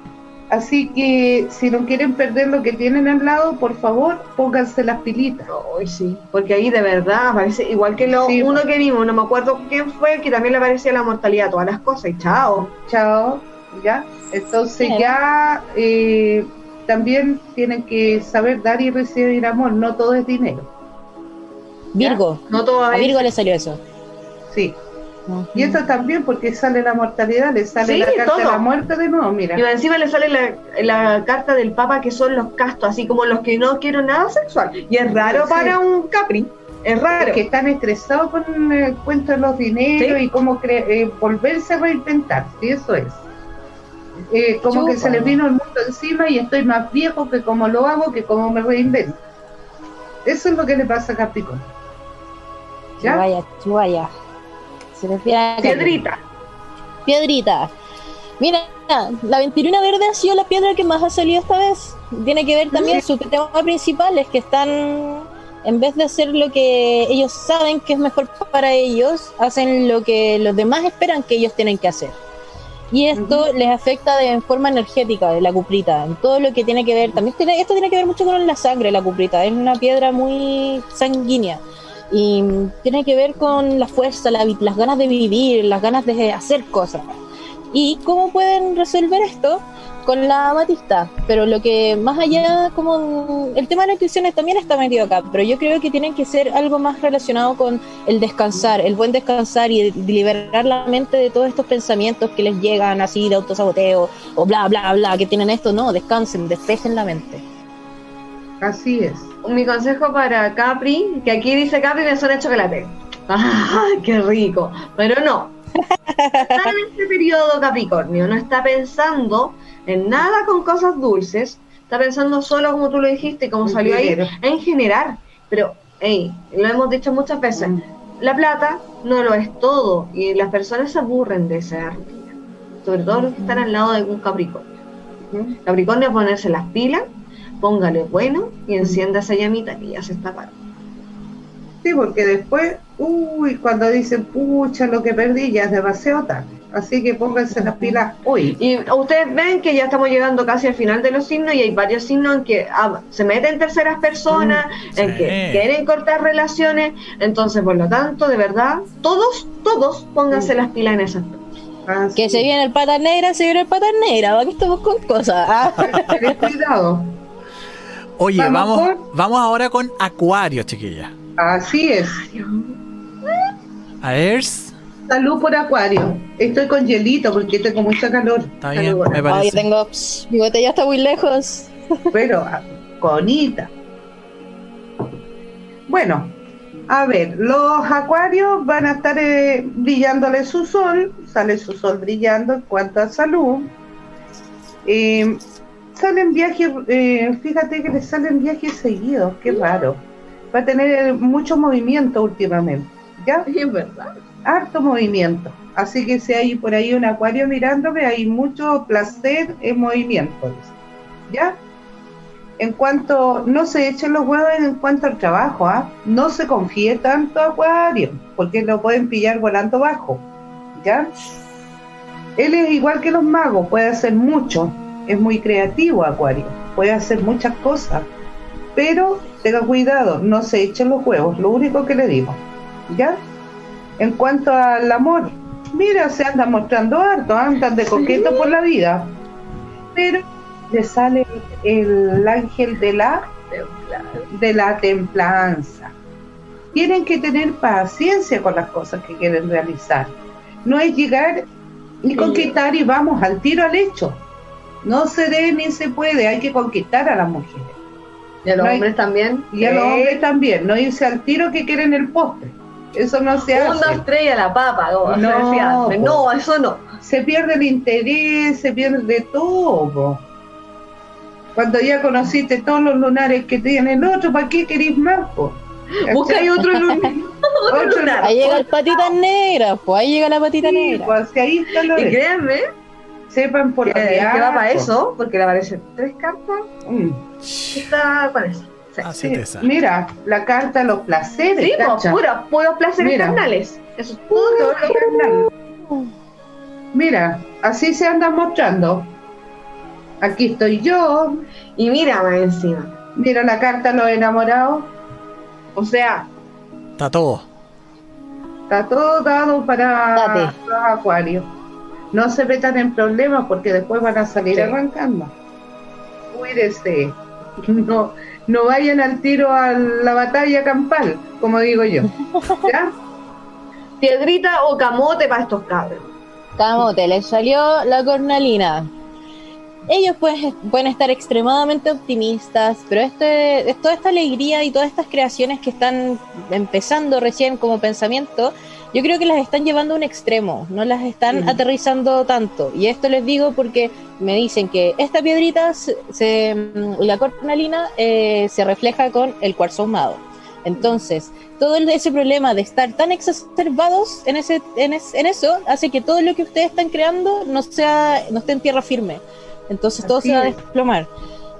Así que si no quieren perder lo que tienen al lado, por favor, pónganse las pilitas. Ay, sí, porque ahí de verdad aparece, igual que lo, Sí. uno que vimos, no me acuerdo quién fue, que también le aparecía la mortalidad a todas las cosas, y chao. Chao, ¿ya? Entonces ya eh, también tienen que saber dar y recibir amor, no todo es dinero, Virgo. No todo A es- Virgo le salió eso. sí. Y esto también porque sale la mortalidad, le sale Sí, la carta de todo. la muerte de nuevo, mira. Y encima le sale la, la carta del Papa que son los castos, así como los que no quieren nada sexual. Y es raro Sí. para un Capri, es raro. que están estresados con el cuento de los dineros Sí. y cómo cre- eh, volverse a reinventar, y eso es. Eh, como que se les vino el mundo encima y estoy más viejo que como lo hago que como me reinvento. Eso es lo que le pasa a Capricornio. ¿Ya? Chubaya, chubaya. Se refiere a Piedrita. Piedrita. Mira, la 21 verde ha sido la piedra que más ha salido esta vez. Tiene que ver también, su tema principal es que están, en vez de hacer lo que ellos saben que es mejor para ellos, hacen lo que los demás esperan que ellos tienen que hacer. Y esto les afecta de forma energética de la cuprita, en todo lo que tiene que ver, también tiene, esto tiene que ver mucho con la sangre, la cuprita, es una piedra muy sanguínea y tiene que ver con la fuerza, la las ganas de vivir, las ganas de hacer cosas. ¿Y cómo pueden resolver esto? Con la amatista. Pero lo que más allá, como el tema de las intuiciones también está metido acá, pero yo creo que tienen que ser algo más relacionado con el descansar, el buen descansar y liberar la mente de todos estos pensamientos que les llegan así de autosaboteo o bla, bla, bla, que tienen esto. No, descansen, despejen la mente. Así es. Mi consejo para Capri, que aquí dice Capri me suena chocolate. <laughs> ¡Ay, qué rico! Pero no. <laughs> Está en este periodo Capricornio, no está pensando en nada con cosas dulces, está pensando solo, como tú lo dijiste, como salió ahí, en generar. Pero, hey, lo hemos dicho muchas veces, Mm. la plata no lo es todo y las personas se aburren de esa rutina, sobre todo los que están al lado de un Capricornio. Capricornio es ponerse las pilas, póngale bueno y encienda esa llamita que ya se está apagando. Sí, porque después, uy, cuando dicen, pucha, lo que perdí ya es demasiado tarde. Así que pónganse las pilas hoy. Y ustedes ven que ya estamos llegando casi al final de los signos y hay varios signos en que ah, se meten terceras personas, en Sí. que quieren cortar relaciones. Entonces, por lo tanto, de verdad, todos, todos pónganse Mm. las pilas en esas. Así Que se viene el pata negra, se viene el pata negra. Aquí estamos con cosas. Ah. <laughs> Ten cuidado. Oye, Vamos vamos ahora con Acuario, chiquilla. Así es. A ver, Salud por acuario. Estoy con hielito porque tengo mucha calor. está bien, Salud. me Ay, parece. tengo. pss, mi botella está muy lejos. <laughs> Pero ah, conita. Bueno, a ver, los acuarios van a estar eh, brillándole su sol, sale su sol brillando en cuanto a salud. Eh, salen viajes, eh, fíjate que le salen viajes seguidos, qué raro. Va a tener mucho movimiento últimamente, ¿ya? Es verdad. Harto movimiento. Así que si hay por ahí un acuario mirándome, hay mucho placer en movimiento. ¿Ya? En cuanto, no se echen los huevos en cuanto al trabajo, ¿ah? No se confíe tanto acuario, porque lo pueden pillar volando bajo. ¿Ya? Él es igual que los magos, puede hacer mucho, es muy creativo acuario, puede hacer muchas cosas, pero tenga cuidado, no se echen los huevos, lo único que le digo. ¿Ya? En cuanto al amor, mira, se anda mostrando harto, andan de coqueto por la vida. Pero le sale el ángel de la, de la templanza. Tienen que tener paciencia con las cosas que quieren realizar. No es llegar y conquistar y vamos al tiro al hecho. No se debe ni se puede, hay que conquistar a las mujeres. Y a los No hay- hombres también. Y a los hombres también, no irse al tiro que quieren el postre. Eso no se hace. dos, tres y a la papa. como No, po. no, eso no. se pierde el interés, se pierde todo. Cuando ya conociste todos los lunares que tiene el otro, ¿para qué querés más? po? Busca ahí otro lunar. <laughs> otro lunar. Ahí llega el patita negra, pues ahí llega la patita Sí, negra. pues, si ahí está lo Y de- créanme Sepan por lo que va para eso, porque le aparecen tres cartas. Mm. Está con sale. Mira, la carta los placeres. Sí, pues, cacha. puros, puros placeres Mira. carnales. Eso es todo lo carnal. Mira, así se andan mostrando. aquí estoy yo, Y mira más encima. mira la carta a los enamorados, O sea, Está todo. está todo dado para Date. los acuarios. No se metan en problemas porque después van a salir Sí. arrancando. Cuídese, <laughs> no, no vayan al tiro a la batalla campal, como digo yo. ¿Ya? <laughs> piedrita o camote para estos cabros. Camote, les salió la cornalina. Ellos pues, pueden estar extremadamente optimistas, pero este, es toda esta alegría y todas estas creaciones que están empezando recién como pensamiento, yo creo que las están llevando a un extremo, no las están Mm. aterrizando tanto. Y esto les digo porque me dicen que esta piedrita, se, se- la cornalina, eh, se refleja con el cuarzo ahumado. Entonces, todo ese problema de estar tan exacerbados en ese en, es- en eso hace que todo lo que ustedes están creando no sea no esté en tierra firme. Entonces todo se va a es. desplomar.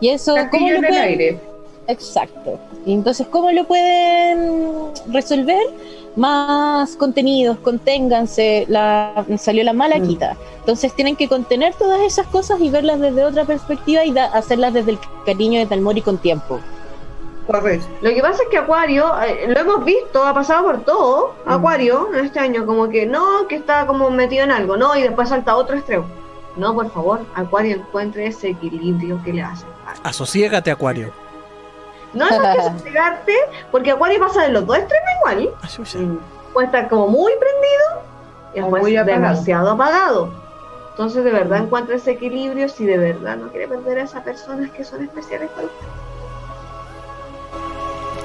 Y eso ¿cómo Castillo lo en el pueden- aire. Exacto. Y entonces, ¿cómo lo pueden resolver? Más contenidos, conténganse, la, salió la mala Mm. quita. Entonces tienen que contener todas esas cosas y verlas desde otra perspectiva y da- hacerlas desde el cariño de Talmori con tiempo. Correcto. Lo que pasa es que Acuario, eh, lo hemos visto, ha pasado por todo. Acuario, en este año, como que no, que está como metido en algo, no, y después salta a otro extremo. No, por favor, Acuario encuentre ese equilibrio que le hace. Asociégate, Acuario. No es más que <laughs> sosegarte, porque Acuario pasa de los dos extremos igual. Ayuya. Mm, Puede estar como muy prendido y después muy apagado. demasiado apagado. Entonces, de verdad, encuentra ese equilibrio si de verdad no quiere perder a esas personas que son especiales para usted.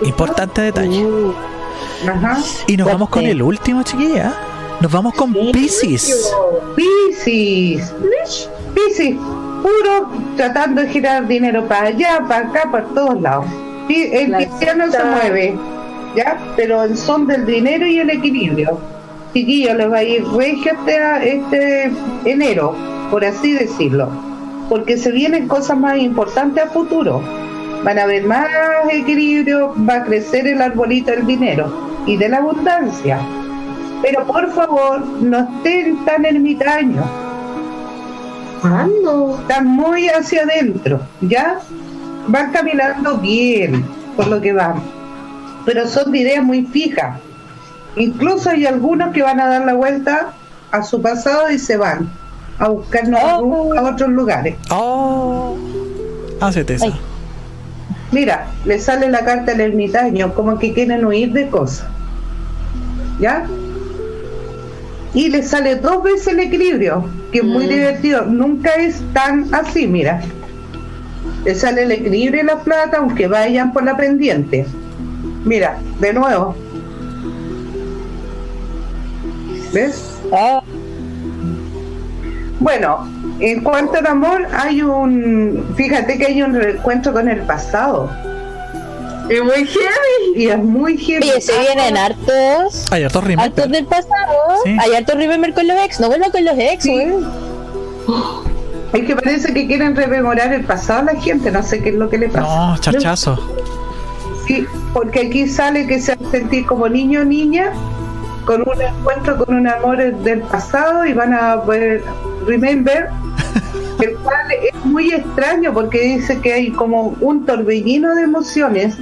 Importante detalle. Ajá. Y nos vamos con el último, chiquilla. Nos vamos con Pisces. Piscis. Piscis, puro tratando de girar dinero para allá, para acá, para todos lados. El cristiano se mueve, ¿ya? Pero en son del dinero y el equilibrio. Chiquillo, les va a ir regio este, este enero, por así decirlo. Porque se vienen cosas más importantes a futuro. Van a haber más equilibrio, va a crecer el arbolito del dinero y de la abundancia. Pero por favor, no estén tan ermitaños ¿Cuándo? están muy hacia adentro, ¿ya? Van caminando bien por lo que van, pero son de ideas muy fijas. Incluso hay algunos que van a dar la vuelta a su pasado y se van a buscar nuevos- a otros lugares. Oh. Hacete esa. Ay. Mira, le sale la carta del ermitaño, como que quieren huir de cosas. ¿Ya? Y le sale dos veces el equilibrio, que es muy Mm. divertido. Nunca es tan así, mira. Le sale el equilibrio y la plata, aunque vayan por la pendiente. Mira, de nuevo. ¿Ves? Ah, Bueno, en cuanto al amor, hay un. Fíjate que hay un reencuentro con el pasado. Es muy heavy. Y es muy heavy. Oye, se vienen hartos. Hay hartos. Hartos del pasado. Sí. Hay hartos remember con los ex. No vuelvan con los ex, Sí. güey. <gasps> Es que parece que quieren rememorar el pasado a la gente, no sé qué es lo que le pasa. No, charchazo. Sí, porque aquí sale que se a sentir como niño o niña con un encuentro con un amor del pasado y van a poder remember, <laughs> el cual es muy extraño porque dice que hay como un torbellino de emociones.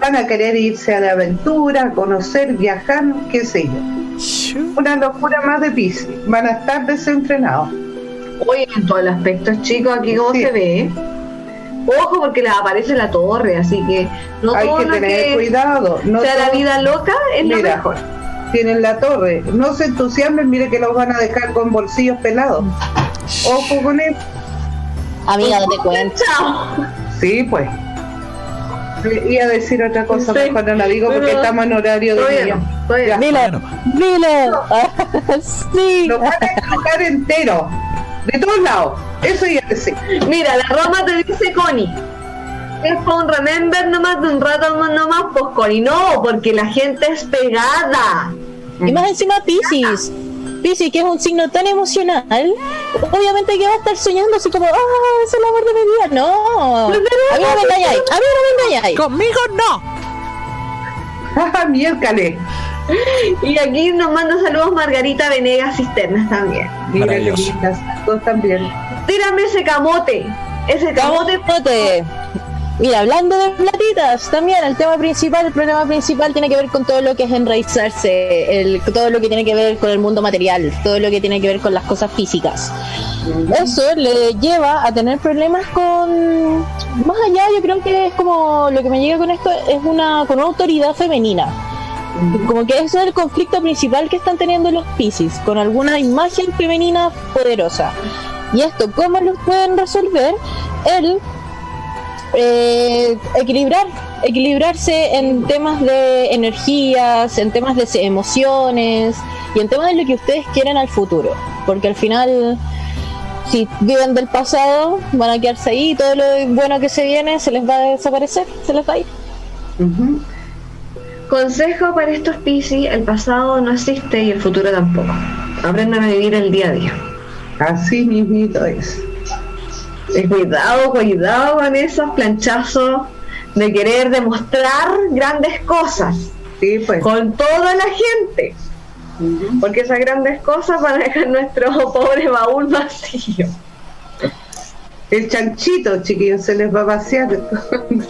Van a querer irse a la aventura, conocer, viajar, qué sé yo. Una locura más de Pisces. Van a estar desenfrenados. Oye, en todos los aspectos, chicos, aquí como Sí. se ve. Ojo, porque les aparece la torre, así que no hay todo que lo tener que cuidado. No sea la todo- vida loca es lo Mira, mejor. tienen la torre. No se entusiasmen, mire que los van a dejar con bolsillos pelados. Ojo con eso. Amiga, no te cuento. Chao. Sí, pues. Le Iba a decir otra cosa, Sí, mejor no la digo porque pero estamos en horario de día. Dile, dile. <laughs> sí. Los van a explotar entero. De todos lados. Eso iba a decir. Mira, la Roma te dice Connie. Es para un remember nomás de un rato más nomás, pues Connie. No, porque la gente es pegada. Y más encima Pisces. Pisces, que es un signo tan emocional, obviamente que va a estar soñando así como, ah, es el amor de mi vida. No, a mí no me engañáis, a mí no me engañáis. conmigo no. ¡Ah, <laughs> miércale! Y aquí nos manda saludos Margarita Venegas Cisternas también. Mira lindas. Todos también. Tírame ese camote. ese camote Camote. Mira, hablando de platitas, también el tema principal, el problema principal tiene que ver con todo lo que es enraizarse, el, todo lo que tiene que ver con el mundo material, todo lo que tiene que ver con las cosas físicas. Eso le lleva a tener problemas con, más allá, yo creo que es como lo que me llega con esto es una con una autoridad femenina. Como que ese es el conflicto principal que están teniendo los Pisces, con alguna imagen femenina poderosa. Y esto, ¿cómo lo pueden resolver? El eh, equilibrar, equilibrarse en temas de energías, en temas de emociones y en temas de lo que ustedes quieren al futuro. Porque al final, si viven del pasado, van a quedarse ahí y todo lo bueno que se viene se les va a desaparecer, se les va a ir. Ujú. Consejo para estos Piscis, el pasado no existe y el futuro tampoco. Aprendan a vivir el día a día. Así mismito es. Y cuidado, cuidado con esos planchazos de querer demostrar grandes cosas Sí, pues. con toda la gente. Porque esas grandes cosas van a dejar nuestro <laughs> pobre baúl vacío. El chanchito, chiquillos, se les va a vaciar <laughs>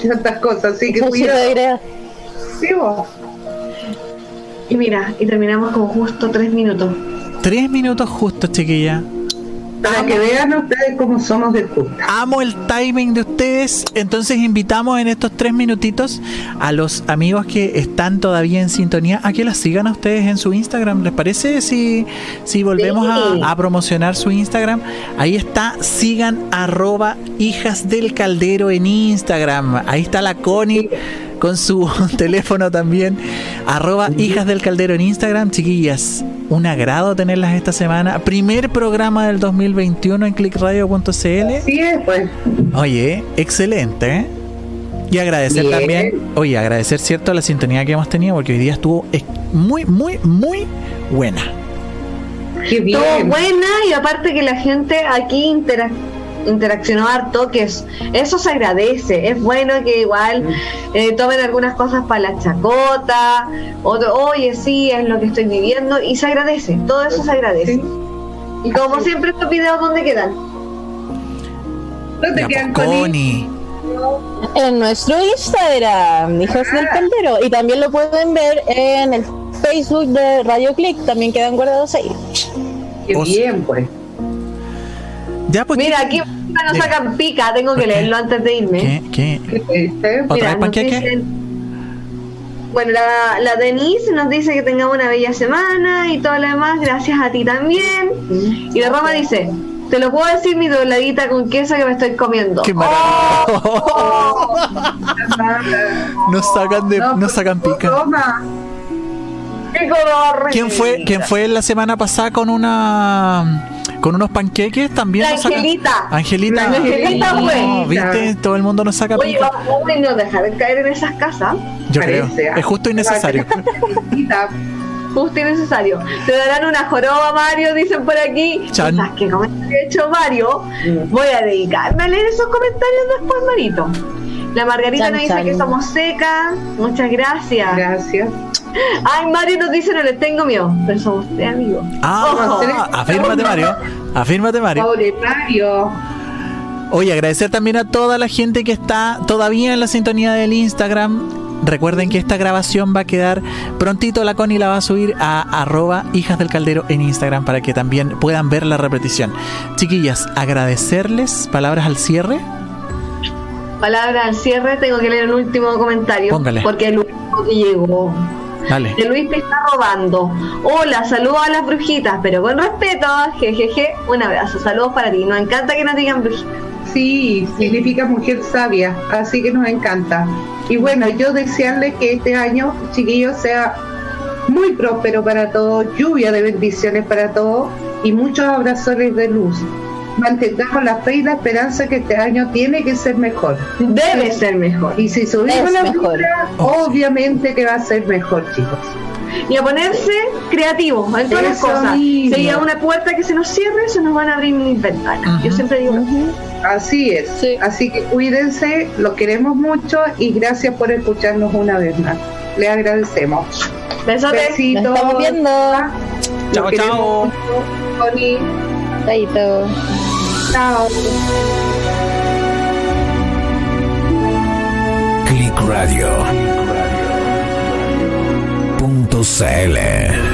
tantas cosas, así que cuidado. Debería- Sí, vos. Y mira, y terminamos con justo tres minutos. Tres minutos justos, chiquilla. Para que vean ustedes cómo somos de justa. Amo el timing de ustedes. Entonces invitamos en estos tres minutitos a los amigos que están todavía en sintonía a que las sigan a ustedes en su Instagram. ¿Les parece si, si volvemos Sí. a, a promocionar su Instagram? Ahí está, sigan arroba hijas del caldero en Instagram. Ahí está la Connie con su <laughs> teléfono también. Arroba hijas del caldero en Instagram, chiquillas. Un agrado tenerlas esta semana. Primer programa del 2021 en clickradio.cl. Es, pues. Oye, excelente. ¿eh? Y agradecer Bien. también, oye, agradecer cierto la sintonía que hemos tenido porque hoy día estuvo muy, muy, muy buena. Qué bien. Todo buena y aparte que la gente aquí interac- interaccionó harto, que es, eso se agradece. Es bueno que igual eh, tomen algunas cosas para la chacota, otro, oye, sí, es lo que estoy viviendo, y se agradece, todo eso se agradece. Sí. Y como siempre, estos videos, ¿dónde quedan? No te quedan con Connie. en nuestro Instagram, Hijos del Ah. Caldero, y también lo pueden ver en el Facebook de Radio Click, también quedan guardados ahí. Qué bien, pues. Ya, pues. Mira, aquí de- sacan pica, tengo que leerlo antes de irme. ¿Qué? ¿Qué? ¿Qué te dice? ¿Otra Mira, vez panqueque? dicen- bueno, la, la Denise nos dice que tengamos una bella semana y todo lo demás, gracias a ti también. Y la Roma dice, te lo puedo decir mi dobladita con queso que me estoy comiendo. ¡Qué Oh, maravilla! <laughs> Nos sacan de, No, nos sacan pues, pica. Toma. ¡Qué color! ¿Quién fue, quién fue la semana pasada con una con unos panqueques también? La Angelita. Angelita. La Angelita No, fue. ¿Viste? Todo el mundo nos saca Oye, vamos a no dejar de caer en esas casas. Yo parece, creo. Es justo y necesario. <laughs> Justo y necesario. Te darán una joroba, Mario, dicen por aquí. Chan. ¿Sabes qué comentario ha hecho Mario? Mm. Voy a dedicarme a leer esos comentarios después, Marito. La Margarita Chan, nos dice chan. que somos secas. Muchas gracias. Gracias. Ay, Mario nos dice no les tengo miedo. Pero somos tres amigos. Ah, Ojo. afírmate, Mario. Afírmate, Mario. Pobre Mario. Oye, agradecer también a toda la gente que está todavía en la sintonía del Instagram. Recuerden que esta grabación va a quedar prontito, la Connie la va a subir a arroba hijas del caldero en Instagram para que también puedan ver la repetición. Chiquillas, agradecerles, palabras al cierre. Palabra al cierre, tengo que leer el último comentario. Póngale. Porque el último que llegó. Dale. De Luis te está robando. Hola, saludos a las brujitas, pero con respeto. Jejeje, un abrazo. Saludos para ti. Nos encanta que nos digan brujitas. Sí, significa mujer sabia, así que nos encanta. Y bueno, yo desearles que este año, chiquillos, sea muy próspero para todos, lluvia de bendiciones para todos y muchos abrazones de luz. Mantengamos la fe y la esperanza que este año tiene que ser mejor. Debe ser mejor. Y si subimos la sí. obviamente que va a ser mejor, chicos. Y a ponerse creativos en todas las cosas. mismo. Si hay una puerta que se nos cierre, se nos van a abrir mil ventanas. Yo siempre digo, Así es. Sí. Así que cuídense, los queremos mucho y gracias por escucharnos una vez más. Les agradecemos. besotes. Besitos. Nos estamos viendo. Chao, chao. Connie. Chaito. Chao. Click Radio. Punto CL.